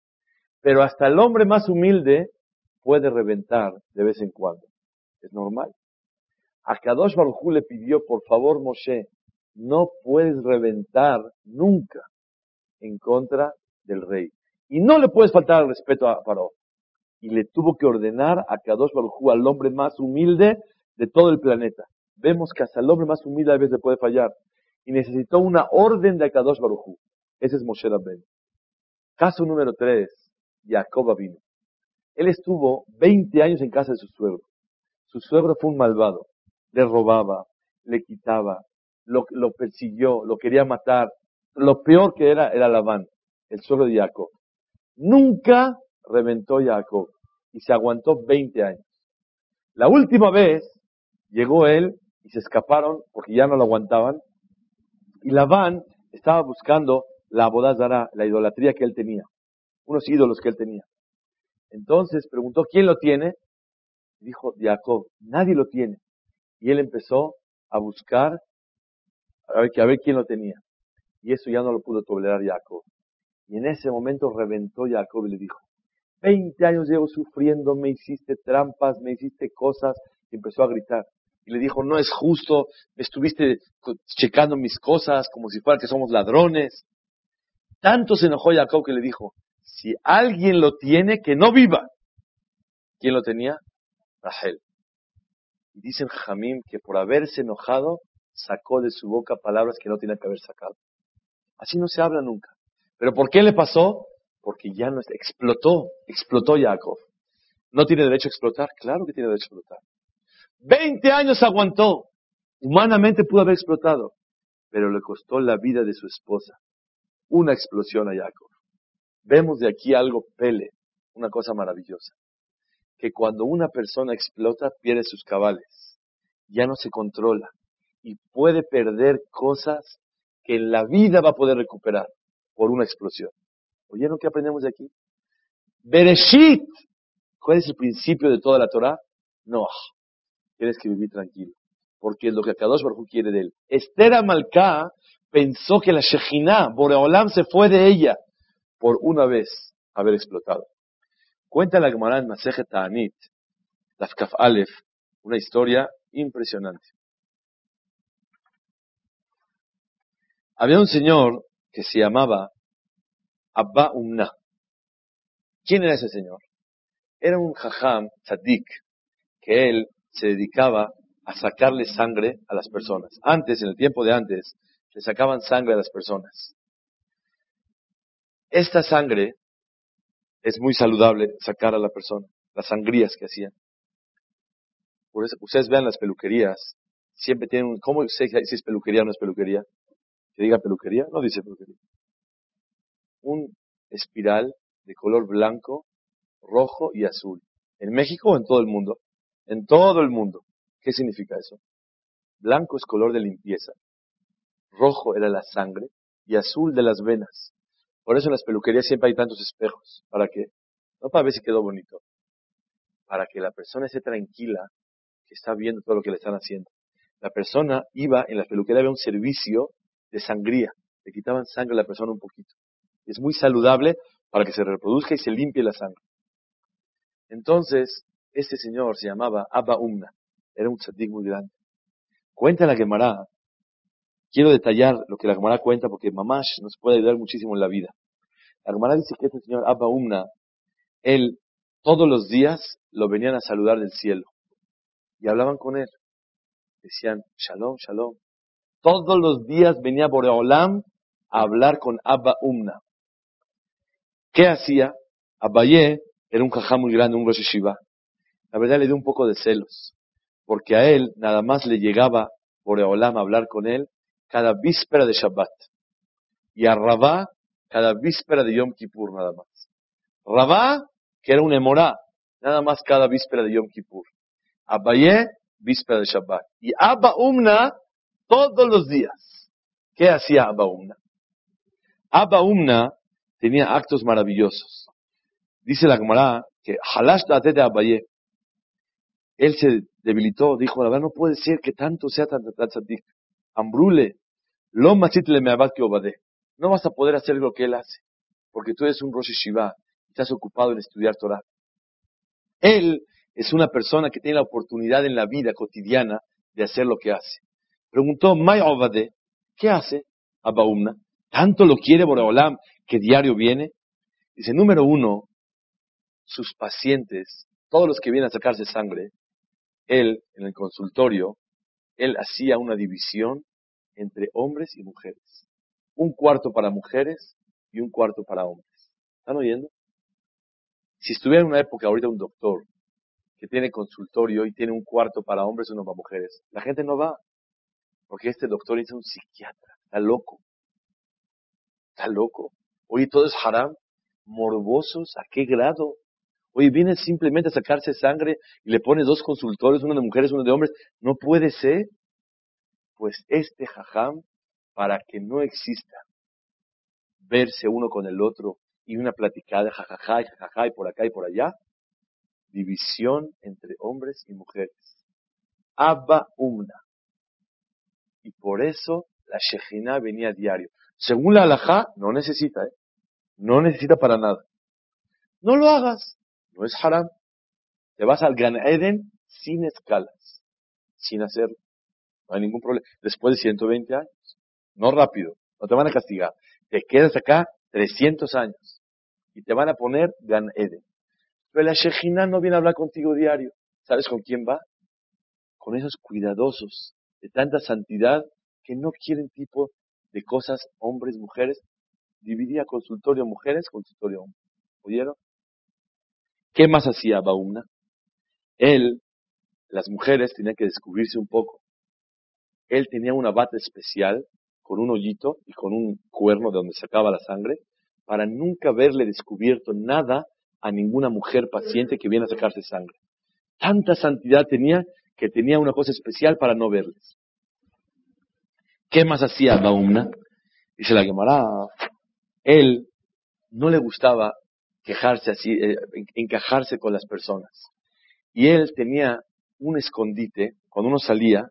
Pero hasta el hombre más humilde puede reventar de vez en cuando. Es normal. A Kadosh Baruj le pidió, por favor, Moshe, no puedes reventar nunca en contra del rey. Y no le puedes faltar al respeto a Paró. Y le tuvo que ordenar a Kadosh Baruj al hombre más humilde de todo el planeta. Vemos que hasta el hombre más humilde a veces le puede fallar. Y necesitó una orden de Kadosh Baruj Ese es Moshe Rabben. Caso número tres, Jacob vino. Él estuvo 20 años en casa de su suegro. Su suegro fue un malvado. Le robaba, le quitaba, lo, persiguió, lo quería matar. Lo peor que era era Labán, el suegro de Jacob. Nunca reventó Jacob y se aguantó 20 años. La última vez llegó él y se escaparon porque ya no lo aguantaban. Y Labán estaba buscando la abodazara, la idolatría que él tenía, unos ídolos que él tenía. Entonces preguntó, ¿quién lo tiene? Dijo Jacob, nadie lo tiene. Y él empezó a buscar, a ver, a ver quién lo tenía. Y eso ya no lo pudo tolerar Jacob. Y en ese momento reventó Jacob y le dijo, 20 años llevo sufriendo, me hiciste trampas, me hiciste cosas. Y empezó a gritar. Y le dijo, no es justo, estuviste checando mis cosas como si fuera que somos ladrones. Tanto se enojó Jacob que le dijo, si alguien lo tiene, que no viva. ¿Quién lo tenía? Rahel. Y dicen Jamim que por haberse enojado, sacó de su boca palabras que no tenía que haber sacado. Así no se habla nunca. ¿Pero por qué le pasó? Porque ya no explotó, explotó Jacob. ¿No tiene derecho a explotar? Claro que tiene derecho a explotar. Veinte años aguantó. Humanamente pudo haber explotado, pero le costó la vida de su esposa. Una explosión a Jacob. Vemos de aquí algo pele, una cosa maravillosa. Que cuando una persona explota, pierde sus cabales. Ya no se controla. Y puede perder cosas que en la vida va a poder recuperar por una explosión. ¿Oyeron qué aprendemos de aquí? Bereshit. ¿Cuál es el principio de toda la Torah? No. Tienes que vivir tranquilo. Porque es lo que Akadosh Baruj quiere de él. Esther Amalcá pensó que la Shejinah, Boreolam, se fue de ella por una vez haber explotado. Cuenta la Gemara en Masejet Ta'anit, Aleph, una historia impresionante. Había un señor que se llamaba Abba Umna. ¿Quién era ese señor? Era un jajam tzadik, que él se dedicaba a sacarle sangre a las personas. Antes, en el tiempo de antes, le sacaban sangre a las personas. Esta sangre es muy saludable sacar a la persona, las sangrías que hacían. Por eso, ustedes vean las peluquerías, siempre tienen un, ¿cómo sé si es peluquería o no es peluquería? Que diga peluquería, no dice peluquería. Un espiral de color blanco, rojo y azul. ¿En México o en todo el mundo? En todo el mundo. ¿Qué significa eso? Blanco es color de limpieza, rojo era la sangre y azul de las venas. Por eso en las peluquerías siempre hay tantos espejos. ¿Para qué? No para ver si quedó bonito. Para que la persona esté tranquila que está viendo todo lo que le están haciendo. La persona iba, en la peluquería había un servicio de sangría. Le quitaban sangre a la persona un poquito. Es muy saludable para que se reproduzca y se limpie la sangre. Entonces, este señor se llamaba Abba Umna. Era un tzadik muy grande. Cuenta la Gemara Quiero detallar lo que la Gemara cuenta porque Mamash nos puede ayudar muchísimo en la vida. La Gemara dice que este señor Abba Umna, él todos los días lo venían a saludar del cielo y hablaban con él. Decían, Shalom, Shalom. Todos los días venía Boreolam a hablar con Abba Umna. ¿Qué hacía? Abayé era un jajá muy grande, un Rosh Shiva. La verdad le dio un poco de celos, porque a él nada más le llegaba por Eolam a hablar con él cada víspera de Shabbat. Y a Rabá cada víspera de Yom Kippur nada más. Rabá, que era un emorá, nada más cada víspera de Yom Kippur. Abayé, víspera de Shabbat. Y Abba Umna, todos los días. ¿Qué hacía Abba Umna? Abba Umna tenía actos maravillosos. Dice la Gemara que Halash de Abayé. Él se debilitó, dijo, la verdad no puede ser que tanto sea tan tzadik. Ambrule, lo le me que obade. No vas a poder hacer lo que él hace, porque tú eres un Rosh Shiva estás ocupado en estudiar Torah. Él es una persona que tiene la oportunidad en la vida cotidiana de hacer lo que hace. Preguntó, May Obade, ¿qué hace Abaumna? ¿Tanto lo quiere Boraholam que diario viene? Dice, número uno, sus pacientes, todos los que vienen a sacarse sangre, él, en el consultorio, él hacía una división entre hombres y mujeres. Un cuarto para mujeres y un cuarto para hombres. ¿Están oyendo? Si estuviera en una época ahorita un doctor que tiene consultorio y tiene un cuarto para hombres y uno para mujeres, la gente no va. Porque este doctor es un psiquiatra. Está loco. Está loco. Oye, todo es haram. Morbosos, ¿a qué grado? Oye, viene simplemente a sacarse sangre y le pone dos consultores, uno de mujeres, uno de hombres. No puede ser. Pues este jajam, para que no exista verse uno con el otro y una platicada, jajaja, jajaja, y por acá y por allá, división entre hombres y mujeres. Abba Umna. Y por eso la Shejina venía a diario. Según la halajá, no necesita, ¿eh? No necesita para nada. No lo hagas. No es haram. Te vas al Gan Eden sin escalas. Sin hacerlo. No hay ningún problema. Después de 120 años. No rápido. No te van a castigar. Te quedas acá 300 años. Y te van a poner Gan Eden. Pero la Shejina no viene a hablar contigo diario. ¿Sabes con quién va? Con esos cuidadosos de tanta santidad que no quieren tipo de cosas, hombres, mujeres. Dividía consultorio mujeres, consultorio hombres. ¿Oyeron? ¿Qué más hacía Baumna? Él, las mujeres tenían que descubrirse un poco. Él tenía una bata especial con un hoyito y con un cuerno de donde sacaba la sangre para nunca verle descubierto nada a ninguna mujer paciente que viene a sacarse sangre. Tanta santidad tenía que tenía una cosa especial para no verles. ¿Qué más hacía Baumna? Dice la Gemara, él no le gustaba quejarse así, eh, encajarse con las personas. Y él tenía un escondite, cuando uno salía,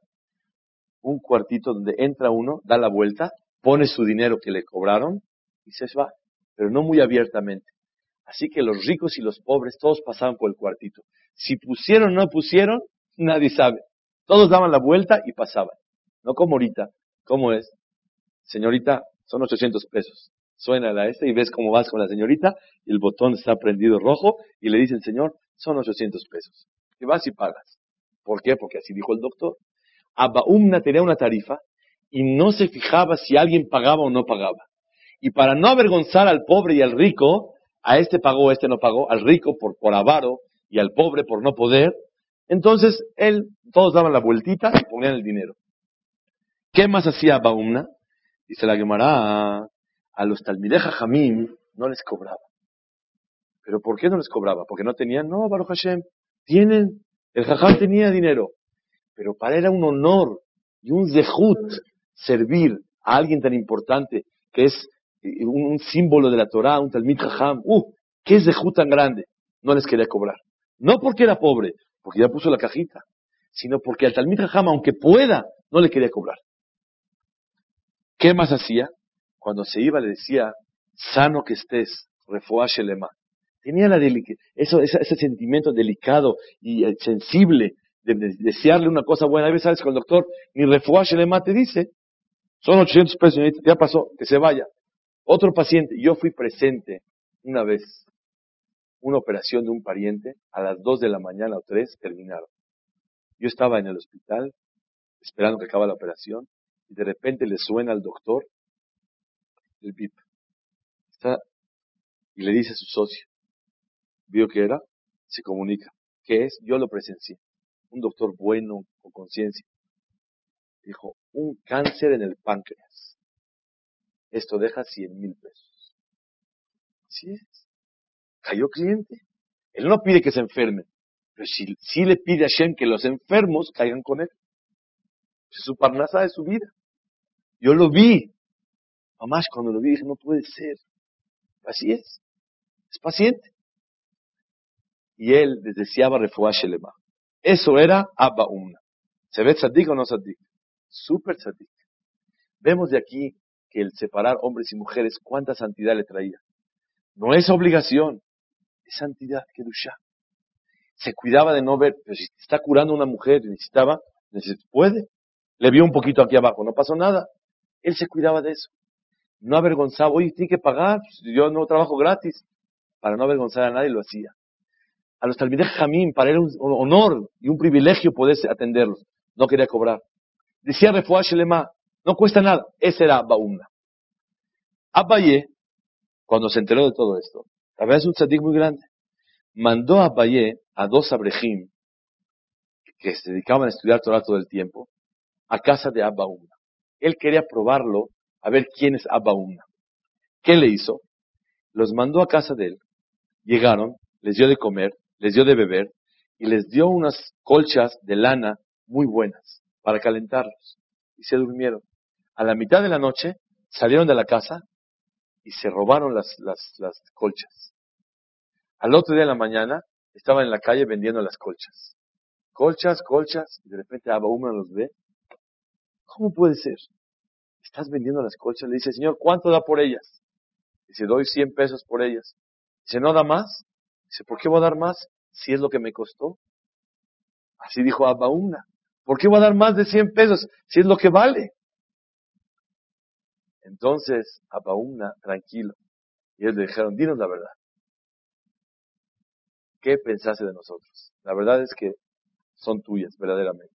un cuartito donde entra uno, da la vuelta, pone su dinero que le cobraron y se va, pero no muy abiertamente. Así que los ricos y los pobres, todos pasaban por el cuartito. Si pusieron o no pusieron, nadie sabe. Todos daban la vuelta y pasaban. No como ahorita. ¿Cómo es? Señorita, son 800 pesos. Suena la esta y ves cómo vas con la señorita el botón está prendido rojo y le dicen, señor, son 800 pesos. Y vas y pagas. ¿Por qué? Porque así dijo el doctor. Abaumna tenía una tarifa y no se fijaba si alguien pagaba o no pagaba. Y para no avergonzar al pobre y al rico, a este pagó, a este no pagó, al rico por, por avaro y al pobre por no poder. Entonces, él, todos daban la vueltita y ponían el dinero. ¿Qué más hacía Baumna? Dice la Gemara, a los Talmideja Jamim no les cobraba. ¿Pero por qué no les cobraba? Porque no tenían, no, Baruch Hashem, tienen, el Jajam tenía dinero. Pero para él era un honor y un zehut servir a alguien tan importante que es un, símbolo de la Torah, un Talmid Jajam, ¡uh! ¿Qué de tan grande? No les quería cobrar. No porque era pobre, porque ya puso la cajita, sino porque al Talmid Jajam, aunque pueda, no le quería cobrar. ¿Qué más hacía? Cuando se iba le decía, sano que estés, refuaje lema. Tenía la eso, ese, sentimiento delicado y eh, sensible de, desearle una cosa buena. A veces sabes con el doctor, ni te dice, son 800 pesos, ya pasó, que se vaya. Otro paciente, yo fui presente una vez, una operación de un pariente, a las 2 de la mañana o 3 terminaron. Yo estaba en el hospital, esperando que acaba la operación, y de repente le suena al doctor, el VIP. Está, y le dice a su socio, vio que era, se comunica. ¿Qué es? Yo lo presencié. Un doctor bueno, con conciencia. Dijo, un cáncer en el páncreas. Esto deja 100 mil pesos. Así es. Cayó cliente. Él no pide que se enfermen, pero si, le pide a Shem que los enfermos caigan con él. Es su parnasa de su vida. Yo lo vi. Mamás, cuando lo vi dije, no puede ser. Así es. Es paciente. Y él les deseaba refuah Shelema. Eso era Abba Umna. ¿Se ve tzadik o no tzadik? Súper tzadik. Vemos de aquí que el separar hombres y mujeres, cuánta santidad le traía. No es obligación, es santidad, Kedusha. Se cuidaba de no ver, pero si está curando una mujer, necesitaba, puede. Le vio un poquito aquí abajo, no pasó nada. Él se cuidaba de eso. No avergonzaba, oye, tiene que pagar, yo no trabajo gratis. Para no avergonzar a nadie lo hacía. A los talmides Jamín, para él un honor y un privilegio poder atenderlos. No quería cobrar. Decía Refuah Shelema, no cuesta nada. Ese era Baumna. Abaye, cuando se enteró de todo esto, es un tzadik muy grande, mandó a Abaye a dos abrejim que se dedicaban a estudiar todo el tiempo, a casa de Abba Él quería probarlo a ver quién es Abba ¿Qué le hizo? Los mandó a casa de él. Llegaron, les dio de comer, les dio de beber y les dio unas colchas de lana muy buenas para calentarlos. Y se durmieron. A la mitad de la noche salieron de la casa y se robaron las, las, las colchas. Al otro día de la mañana estaban en la calle vendiendo las colchas. Colchas, colchas, y de repente Abba los ve ¿Cómo puede ser? Estás vendiendo las colchas. Le dice, Señor, ¿cuánto da por ellas? Dice, doy 100 pesos por ellas. Dice, ¿no da más? Dice, ¿por qué voy a dar más si es lo que me costó? Así dijo Abba ¿Por qué voy a dar más de 100 pesos si es lo que vale? Entonces, Abba tranquilo. Y ellos le dijeron, dinos la verdad. ¿Qué pensaste de nosotros? La verdad es que son tuyas, verdaderamente.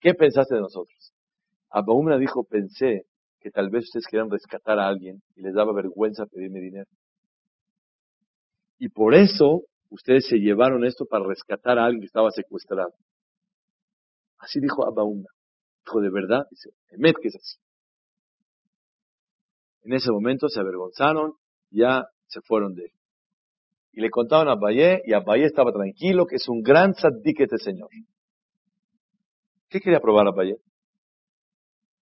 ¿Qué pensaste de nosotros? Abaumna dijo, pensé que tal vez ustedes querían rescatar a alguien y les daba vergüenza pedirme dinero. Y por eso ustedes se llevaron esto para rescatar a alguien que estaba secuestrado. Así dijo Abaumna. Dijo, de verdad, dice, Emet que es así. En ese momento se avergonzaron, ya se fueron de él. Y le contaban a Abayé, y Abayé estaba tranquilo, que es un gran saddik este señor. ¿Qué quería probar Abayé?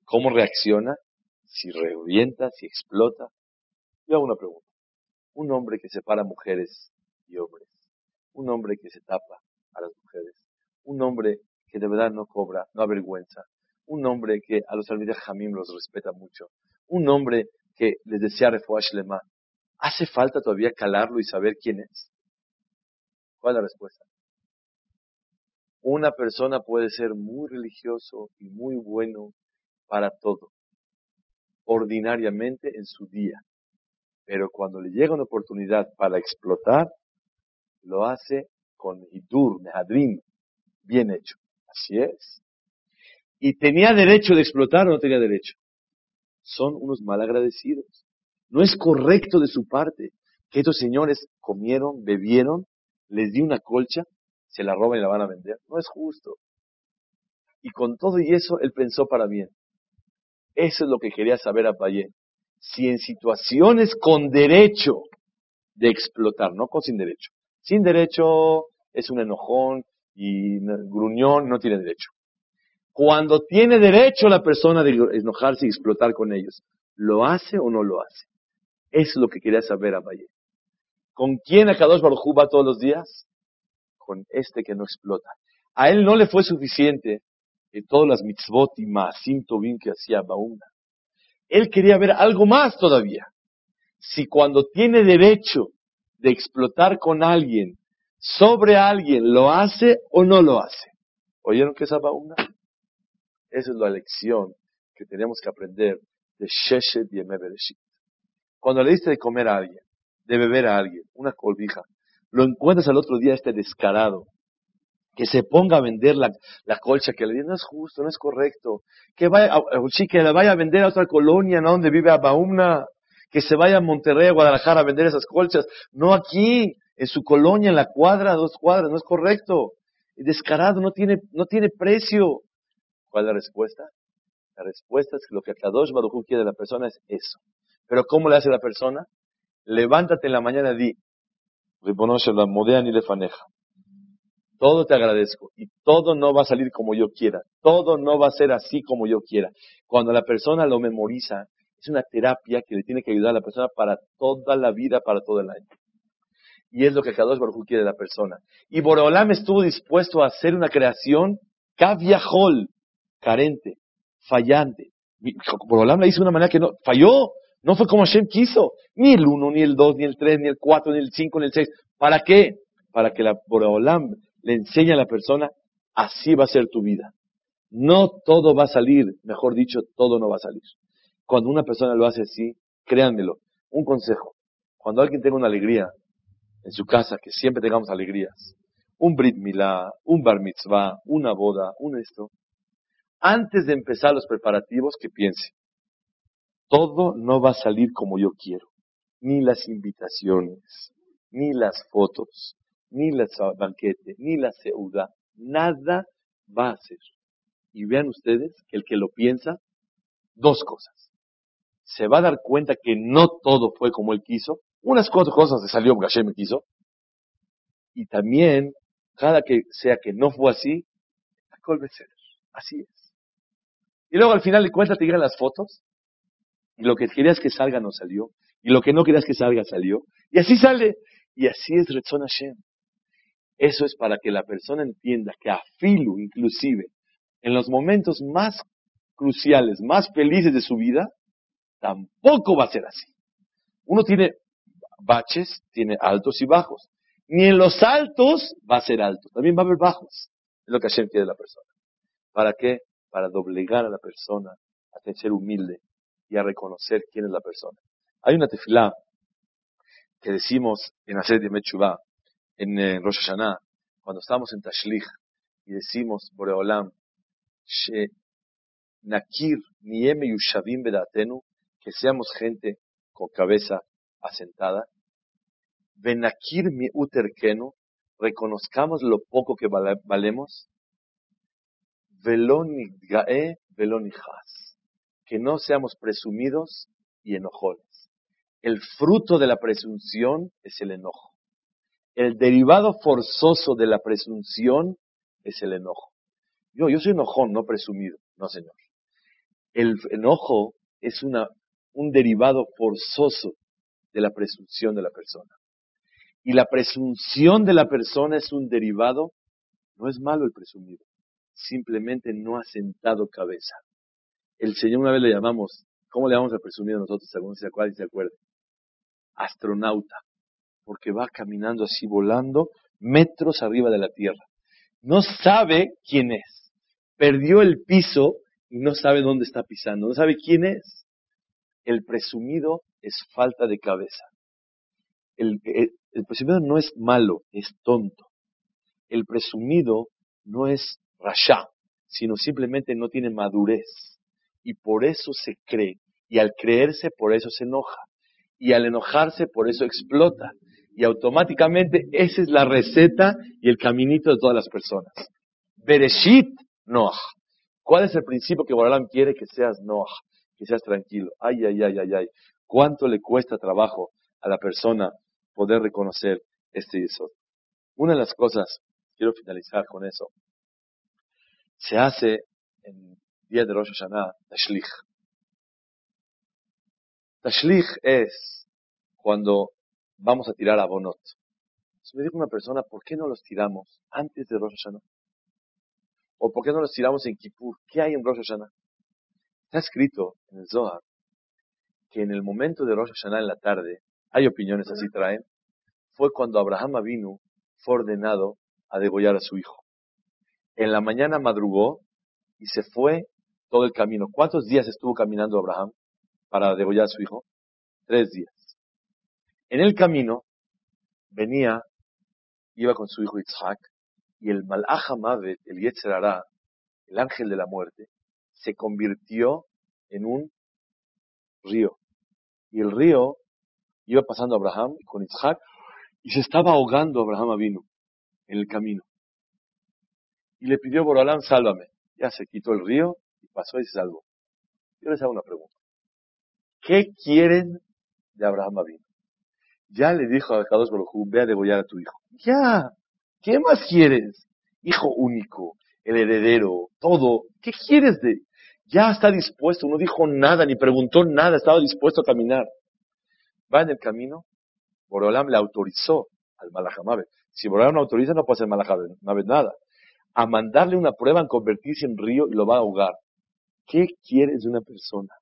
¿Cómo reacciona? Si revienta, si explota. Yo hago una pregunta. Un hombre que separa mujeres y hombres. Un hombre que se tapa a las mujeres. Un hombre que de verdad no cobra, no avergüenza. Un hombre que a los almides Jamim los respeta mucho. Un hombre que les desea refuash lema. ¿Hace falta todavía calarlo y saber quién es? ¿Cuál es la respuesta? Una persona puede ser muy religioso y muy bueno para todo, ordinariamente en su día. Pero cuando le llega una oportunidad para explotar, lo hace con hidur, mehadrim, bien hecho. Así es. ¿Y tenía derecho de explotar o no tenía derecho? Son unos malagradecidos. No es correcto de su parte que estos señores comieron, bebieron, les di una colcha, se la roban y la van a vender. No es justo. Y con todo y eso, él pensó para bien. Eso es lo que quería saber a Payé. Si en situaciones con derecho de explotar, no con sin derecho. Sin derecho es un enojón y gruñón, no tiene derecho. Cuando tiene derecho la persona de enojarse y explotar con ellos, ¿lo hace o no lo hace? Es lo que quería saber a Valle. ¿Con quién Akadosh Baruj va todos los días? Con este que no explota. A él no le fue suficiente de todas las mitzvot y maasim tovim que hacía Baumna. Él quería ver algo más todavía. Si cuando tiene derecho de explotar con alguien, sobre alguien, lo hace o no lo hace. ¿Oyeron qué es Baumna? Esa es la lección que tenemos que aprender de Sheshet y Bereshit. Cuando le diste de comer a alguien, de beber a alguien, una colbija, lo encuentras al otro día este descarado, que se ponga a vender la, colcha que le dio, no es justo, no es correcto. Que vaya, que le vaya a vender a otra colonia, ¿no? Donde vive Abaumna. que se vaya a Monterrey, a Guadalajara a vender esas colchas. No aquí, en su colonia, en la cuadra, dos cuadras, no es correcto. Descarado, no tiene, no tiene precio. ¿Cuál es la respuesta? La respuesta es que lo que Kadosh Baruj quiere de la persona es eso. Pero ¿cómo le hace la persona? Levántate en la mañana y di, la modea ni faneja. Todo te agradezco y todo no va a salir como yo quiera. Todo no va a ser así como yo quiera. Cuando la persona lo memoriza, es una terapia que le tiene que ayudar a la persona para toda la vida, para todo el año. Y es lo que Kadosh Baruj quiere de la persona. Y Boreolam estuvo dispuesto a hacer una creación caviajol, carente, fallante. Boreolam la hizo de una manera que no, falló. No fue como Hashem quiso. Ni el 1, ni el 2, ni el 3, ni el 4, ni el 5, ni el 6. ¿Para qué? Para que la Boreolam le enseñe a la persona, así va a ser tu vida. No todo va a salir, mejor dicho, todo no va a salir. Cuando una persona lo hace así, créanmelo, un consejo. Cuando alguien tenga una alegría en su casa, que siempre tengamos alegrías, un Brit Milá, un Bar Mitzvah, una boda, un esto, antes de empezar los preparativos, que piense, todo no va a salir como yo quiero. Ni las invitaciones, ni las fotos, ni la banquete, ni la seuda, nada va a ser. Y vean ustedes que el que lo piensa, dos cosas. Se va a dar cuenta que no todo fue como él quiso. Unas cuatro cosas se salió porque Hashem quiso. Y también, cada que sea que no fue así, así es. Y luego al final de cuentas te llegan las fotos y lo que querías que salga no salió. Y lo que no querías que salga salió. Y así sale. Y así es Retzon Hashem. Eso es para que la persona entienda que a Filu, inclusive, en los momentos más cruciales, más felices de su vida, tampoco va a ser así. Uno tiene baches, tiene altos y bajos. Ni en los altos va a ser alto, también va a haber bajos. Es lo que Hashem quiere la persona. ¿Para qué? Para doblegar a la persona, a ser humilde y a reconocer quién es la persona. Hay una tefilá que decimos en Hacer de Mechubá, en eh, Rosh Hashanah, cuando estamos en Tashlich y decimos, Boreolam, She Nakir Nieme Yushavim Bedatenu, que seamos gente con cabeza asentada, Benakir Mi Uterkenu, reconozcamos lo poco que valemos, Veloniggae Velonijas, que no seamos presumidos y enojones. El fruto de la presunción es el enojo. El derivado forzoso de la presunción es el enojo. Yo, yo soy enojón, no presumido. No, señor. El enojo es una, un derivado forzoso de la presunción de la persona. Y la presunción de la persona es un derivado, no es malo el presumido, simplemente no ha sentado cabeza. El Señor una vez le llamamos, ¿cómo le llamamos al presumido nosotros, según se acuerda y se acuerda? Astronauta porque va caminando así volando metros arriba de la tierra. No sabe quién es. Perdió el piso y no sabe dónde está pisando. No sabe quién es. El presumido es falta de cabeza. El, presumido no es malo, es tonto. El presumido no es rasha, sino simplemente no tiene madurez. Y por eso se cree. Y al creerse, por eso se enoja. Y al enojarse, por eso explota y automáticamente esa es la receta y el caminito de todas las personas. Bereshit Noah. ¿Cuál es el principio que Borolam quiere? Que seas Noah, que seas tranquilo. Ay, ay, ay, ay, ay. ¿Cuánto le cuesta trabajo a la persona poder reconocer este eso? Una de las cosas, quiero finalizar con eso, se hace en día de Rosh Hashanah, Tashlich. Tashlich es cuando vamos a tirar a Bonot. me dijo una persona, ¿por qué no los tiramos antes de Rosh Hashanah? ¿O por qué no los tiramos en Kippur? ¿Qué hay en Rosh Hashanah? Está escrito en el Zohar que en el momento de Rosh Hashanah en la tarde, hay opiniones así traen, fue cuando Abraham vino, fue ordenado a degollar a su hijo. En la mañana madrugó y se fue todo el camino. ¿Cuántos días estuvo caminando Abraham para degollar a su hijo? Tres días. En el camino venía, iba con su hijo Isaac, y el Malach el Yetzerará, el ángel de la muerte, se convirtió en un río. Y el río iba pasando a Abraham con Isaac y se estaba ahogando Abraham vino en el camino. Y le pidió a Borolam, sálvame. Ya se quitó el río y pasó y se salvó. Yo les hago una pregunta. ¿Qué quieren de Abraham vino? Ya le dijo a Kadosh Baruj ve a degollar a tu hijo. Ya. ¿Qué más quieres? Hijo único, el heredero, todo. ¿Qué quieres de? Ya está dispuesto, no dijo nada, ni preguntó nada, estaba dispuesto a caminar. Va en el camino, Borolam le autorizó al Malajamabe. Si Borolam no autoriza, no puede hacer Malajamabe nada. A mandarle una prueba en convertirse en río y lo va a ahogar. ¿Qué quieres de una persona?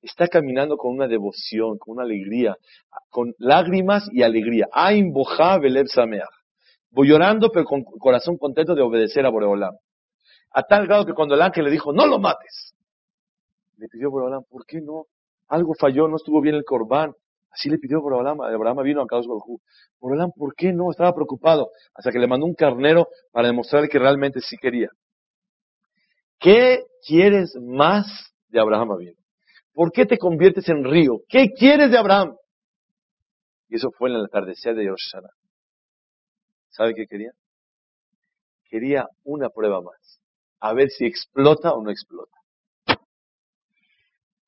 Está caminando con una devoción, con una alegría, con lágrimas y alegría. Ain boja. Voy llorando, pero con corazón contento de obedecer a Boreolam. A tal grado que cuando el ángel le dijo, no lo mates, le pidió Boreolam, ¿por qué no? Algo falló, no estuvo bien el corbán. Así le pidió Boreolam, Abraham vino a Kadosh Baruj Boreolam, ¿por qué no? Estaba preocupado. Hasta que le mandó un carnero para demostrar que realmente sí quería. ¿Qué quieres más de Abraham vino? ¿Por qué te conviertes en río? ¿Qué quieres de Abraham? Y eso fue en el atardecer de Yoshana. ¿Sabe qué quería? Quería una prueba más. A ver si explota o no explota.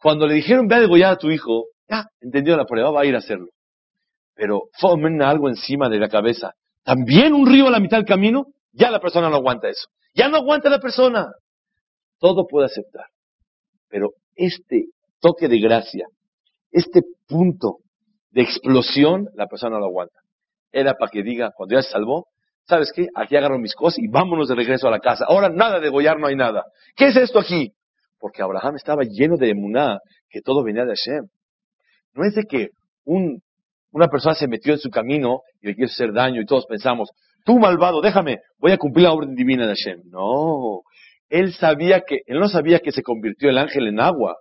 Cuando le dijeron, ve a degollar a tu hijo, ya, entendió la prueba, va a ir a hacerlo. Pero fomen algo encima de la cabeza. También un río a la mitad del camino, ya la persona no aguanta eso. Ya no aguanta la persona. Todo puede aceptar. Pero este toque de gracia, este punto de explosión, la persona no lo aguanta. Era para que diga, cuando ya se salvó, ¿sabes qué? Aquí agarro mis cosas y vámonos de regreso a la casa. Ahora nada de degollar, no hay nada. ¿Qué es esto aquí? Porque Abraham estaba lleno de emuná, que todo venía de Hashem. No es de que un, una persona se metió en su camino y le quiso hacer daño y todos pensamos, tú malvado, déjame, voy a cumplir la orden divina de Hashem. No, él sabía que, él no sabía que se convirtió el ángel en agua,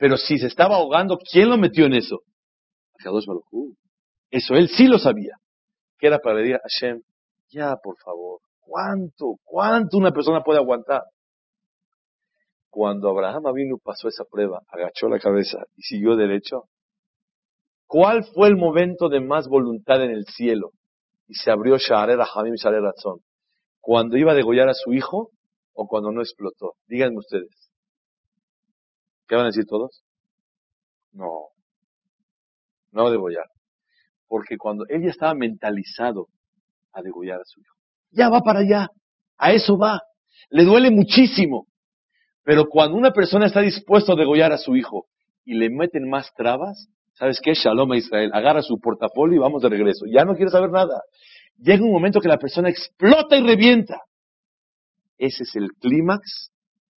pero si se estaba ahogando, ¿quién lo metió en eso? Eso él sí lo sabía. Que era para decir a Hashem, ya por favor, ¿cuánto, cuánto una persona puede aguantar? Cuando Abraham vino pasó esa prueba, agachó la cabeza y siguió derecho. ¿Cuál fue el momento de más voluntad en el cielo? Y se abrió Sha'arer Hamim Sha'arer Ratzon. ¿Cuando iba a degollar a su hijo o cuando no explotó? Díganme ustedes. ¿Qué van a decir todos? No. No degollar. Porque cuando él ya estaba mentalizado a degollar a su hijo, ya va para allá. A eso va. Le duele muchísimo. Pero cuando una persona está dispuesto a degollar a su hijo y le meten más trabas, ¿sabes qué? Shalom a Israel. Agarra su portafolio y vamos de regreso. Ya no quiere saber nada. Llega un momento que la persona explota y revienta. Ese es el clímax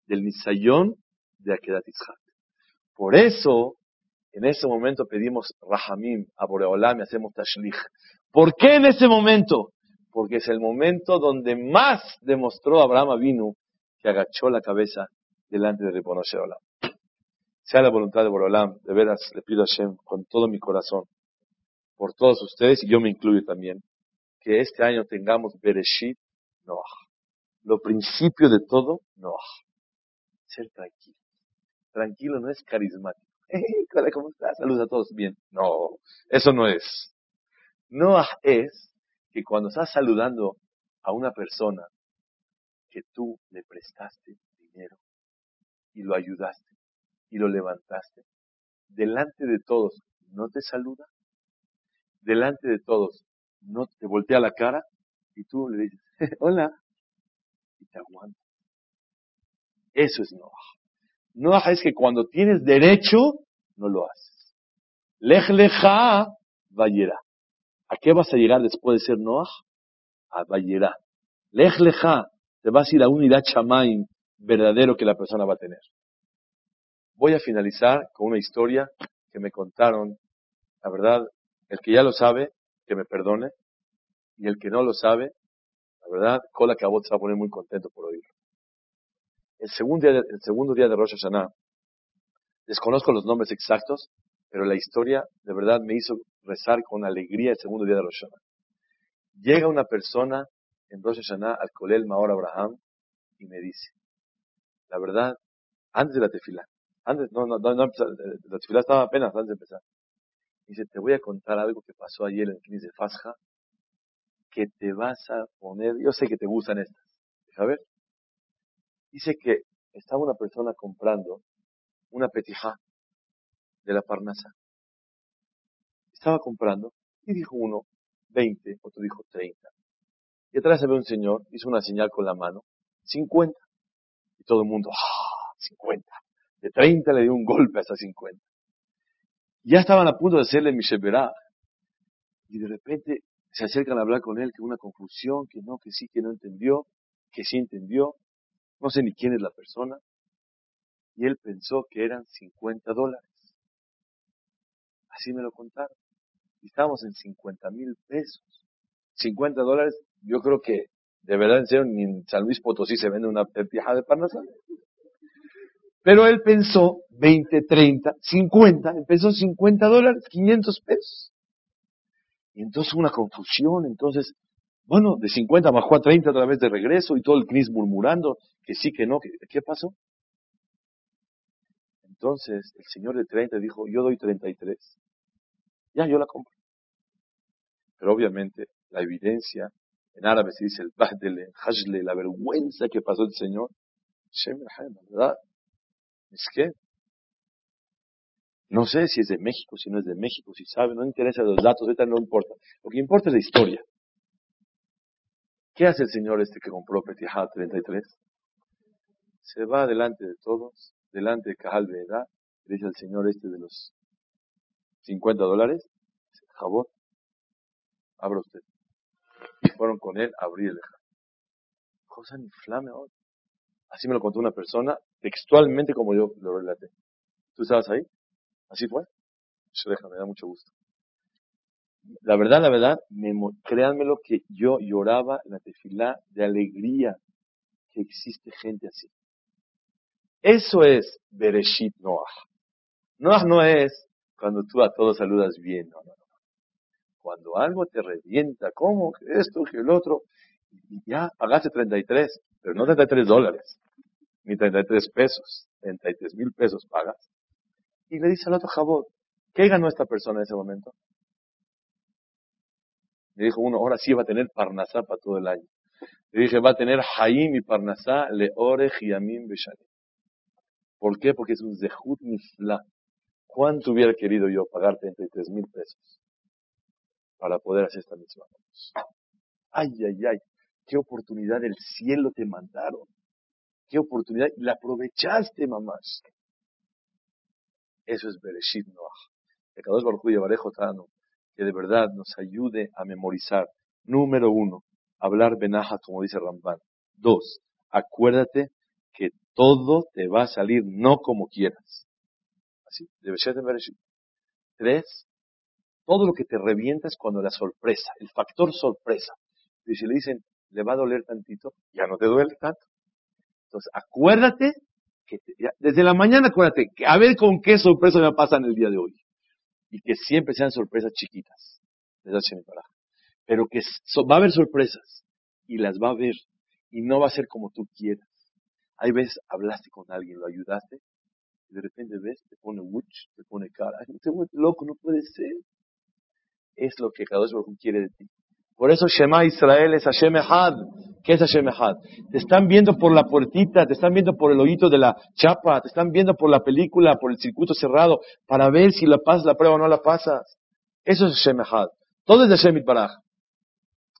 del Nisayón de Akedat Yitzhak. Por eso, en ese momento pedimos Rahamim a Boreolam y hacemos Tashlich. ¿Por qué en ese momento? Porque es el momento donde más demostró Abraham Avinu que agachó la cabeza delante de Ribono Olam. Sea la voluntad de Borolam, de veras le pido a Hashem con todo mi corazón, por todos ustedes, y yo me incluyo también, que este año tengamos Bereshit Noach. Lo principio de todo, Noach. Ser tranquilo. Tranquilo no es carismático. ¿Cómo estás? Saludos a todos. Bien. No, eso no es. Noach es que cuando estás saludando a una persona que tú le prestaste dinero, y lo ayudaste y lo levantaste. Delante de todos, ¿no te saluda? Delante de todos, ¿no te voltea la cara? Y tú le dices, hola, y te aguanta. Eso es Noah. Noah es que cuando tienes derecho, no lo haces. Lej leja vayera. ¿A qué vas a llegar después de ser Noah? A vayera. Lej leja. Te vas a ir a un Irat verdadero que la persona va a tener. Voy a finalizar con una historia que me contaron. La verdad, el que ya lo sabe, que me perdone. Y el que no lo sabe, la verdad, Cola Cabot se va a poner muy contento por oírlo. El segundo día de, el segundo día de Rosh Hashanah, desconozco los nombres exactos, pero la historia de verdad me hizo rezar con alegría el segundo día de Rosh Hashanah. Llega una persona en Rosh Hashanah al Kolel Maor Abraham y me dice, la verdad, antes de la tefila. Antes, no, no, no, la tefila estaba apenas antes de empezar. Dice, te voy a contar algo que pasó ayer en el Knis de Fasja, que te vas a poner, yo sé que te gustan estas. A ver. Dice que estaba una persona comprando una petija de la Parnasa. Estaba comprando y dijo uno 20, otro dijo 30. Y atrás se ve un señor, hizo una señal con la mano, 50. Y todo el mundo, ¡ah! 50. De 30 le dio un golpe a esa 50. Ya estaban a punto de hacerle Misheberá. Y de repente se acercan a hablar con él, que una confusión, que no, que sí, que no entendió, que sí entendió. No sé ni quién es la persona. Y él pensó que eran 50 dólares. Así me lo contaron. Y estábamos en 50 mil pesos. 50 dólares, yo creo que de verdad en serio ni en San Luis Potosí se vende una pertija de parnasa. Pero él pensó 20, 30, 50, empezó 50 dólares, 500 pesos. Y entonces una confusión, entonces, bueno, de 50 bajó a 30 otra vez de regreso y todo el CNIS murmurando que sí, que no, ¿qué pasó? Entonces el señor de 30 dijo, yo doy 33. Ya, yo la compro. Pero obviamente la evidencia, en árabe se dice el bahdele, hajle, la vergüenza que pasó el señor. ¿verdad? Es que no sé si es de México, si no es de México, si sabe, no interesa los datos, ahorita no importa. Lo que importa es la historia. ¿Qué hace el señor este que compró Petijá 33? Se va delante de todos, delante de Cajal de le dice al señor este de los 50 dólares, jabón, abra usted. Y fueron con él a abrir el Cosa ni flame ahora. Así me lo contó una persona, textualmente como yo lo relaté. ¿Tú estabas ahí? Así fue. Eso deja, me da mucho gusto. La verdad, la verdad, me, créanme lo que yo lloraba en la tefilá de alegría que existe gente así. Eso es Bereshit Noah. Noah no es cuando tú a todos saludas bien, no, no, no. Cuando algo te revienta, ¿cómo? Esto, que el otro, y ya pagaste 33, pero no 33 dólares, ni 33 pesos, 33 mil pesos pagas. Y le dice al otro Jabot, ¿qué ganó esta persona en ese momento? Le dijo uno, ahora sí va a tener Parnasá para todo el año. Le dije, va a tener Haim y Parnasá, Leore, Yamim, Beshalim. ¿Por qué? Porque es un Zehut Nifla. ¿Cuánto hubiera querido yo pagar 33 mil pesos para poder hacer esta misión? Ay, ay, ay. Qué oportunidad del cielo te mandaron. Qué oportunidad. La aprovechaste, mamás. Eso es Bereshit Noah. Que Kadosh Baruj Hu que de verdad nos ayude a memorizar. Número uno, hablar benaja, como dice Ramban. Dos, acuérdate que todo te va a salir no como quieras. Así, de. Tres, todo lo que te revientas cuando la sorpresa, el factor sorpresa. Y si le dicen, le va a doler tantito, ya no te duele tanto. Entonces, acuérdate desde la mañana acuérdate, que a ver con qué sorpresa me pasa en el día de hoy. Y que siempre sean sorpresas chiquitas. Pero que va a haber sorpresas. Y las va a haber. Y no va a ser como tú quieras. Hay veces hablaste con alguien, lo ayudaste. Y de repente ves, te pone much, te pone cara. Te loco, no puede ser. Es lo que cada uno quiere de ti. Por eso Shema Israel es Hashem Ehad. ¿Qué es Hashem Ehad? Te están viendo por la puertita, te están viendo por el hoyito de la chapa, te están viendo por la película, por el circuito cerrado, para ver si la pasas la prueba o no la pasas. Eso es Hashem Ehad. Todo es de Hashem Baraj.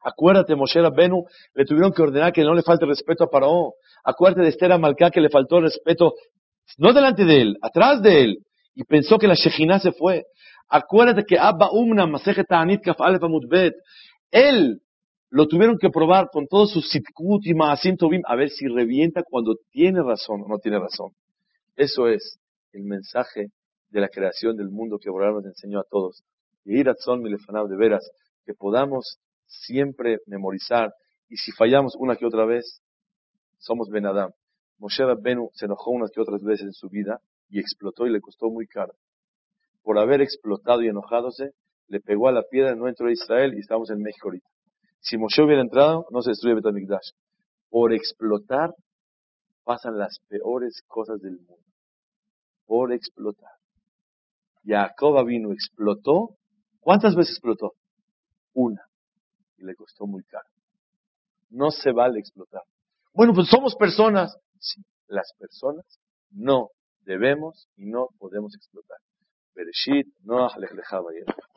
Acuérdate, Moshe Benu le tuvieron que ordenar que no le falte respeto a Paró. Acuérdate de Esther Amalcá que le faltó respeto, no delante de él, atrás de él. Y pensó que la Shejina se fue. Acuérdate que Abba Umna, Masejet Ta'anit Kaf Alef Amutbet, él lo tuvieron que probar con todos sus sitkut y maasim a ver si revienta cuando tiene razón o no tiene razón. Eso es el mensaje de la creación del mundo que Abraham nos enseñó a todos. Y ir a de veras, que podamos siempre memorizar. Y si fallamos una que otra vez, somos Ben Adam. Moshe Rabbenu se enojó unas que otras veces en su vida y explotó y le costó muy caro. Por haber explotado y enojadose, le pegó a la piedra, no entró a Israel y estamos en México ahorita. Si Moshe hubiera entrado, no se destruye Betamikdash. Por explotar, pasan las peores cosas del mundo. Por explotar. Jacob vino, explotó ¿Cuántas veces explotó? Una. Y le costó muy caro. No se vale explotar. Bueno, pues somos personas. Sí, las personas no debemos y no podemos explotar. Bereshit, Noah,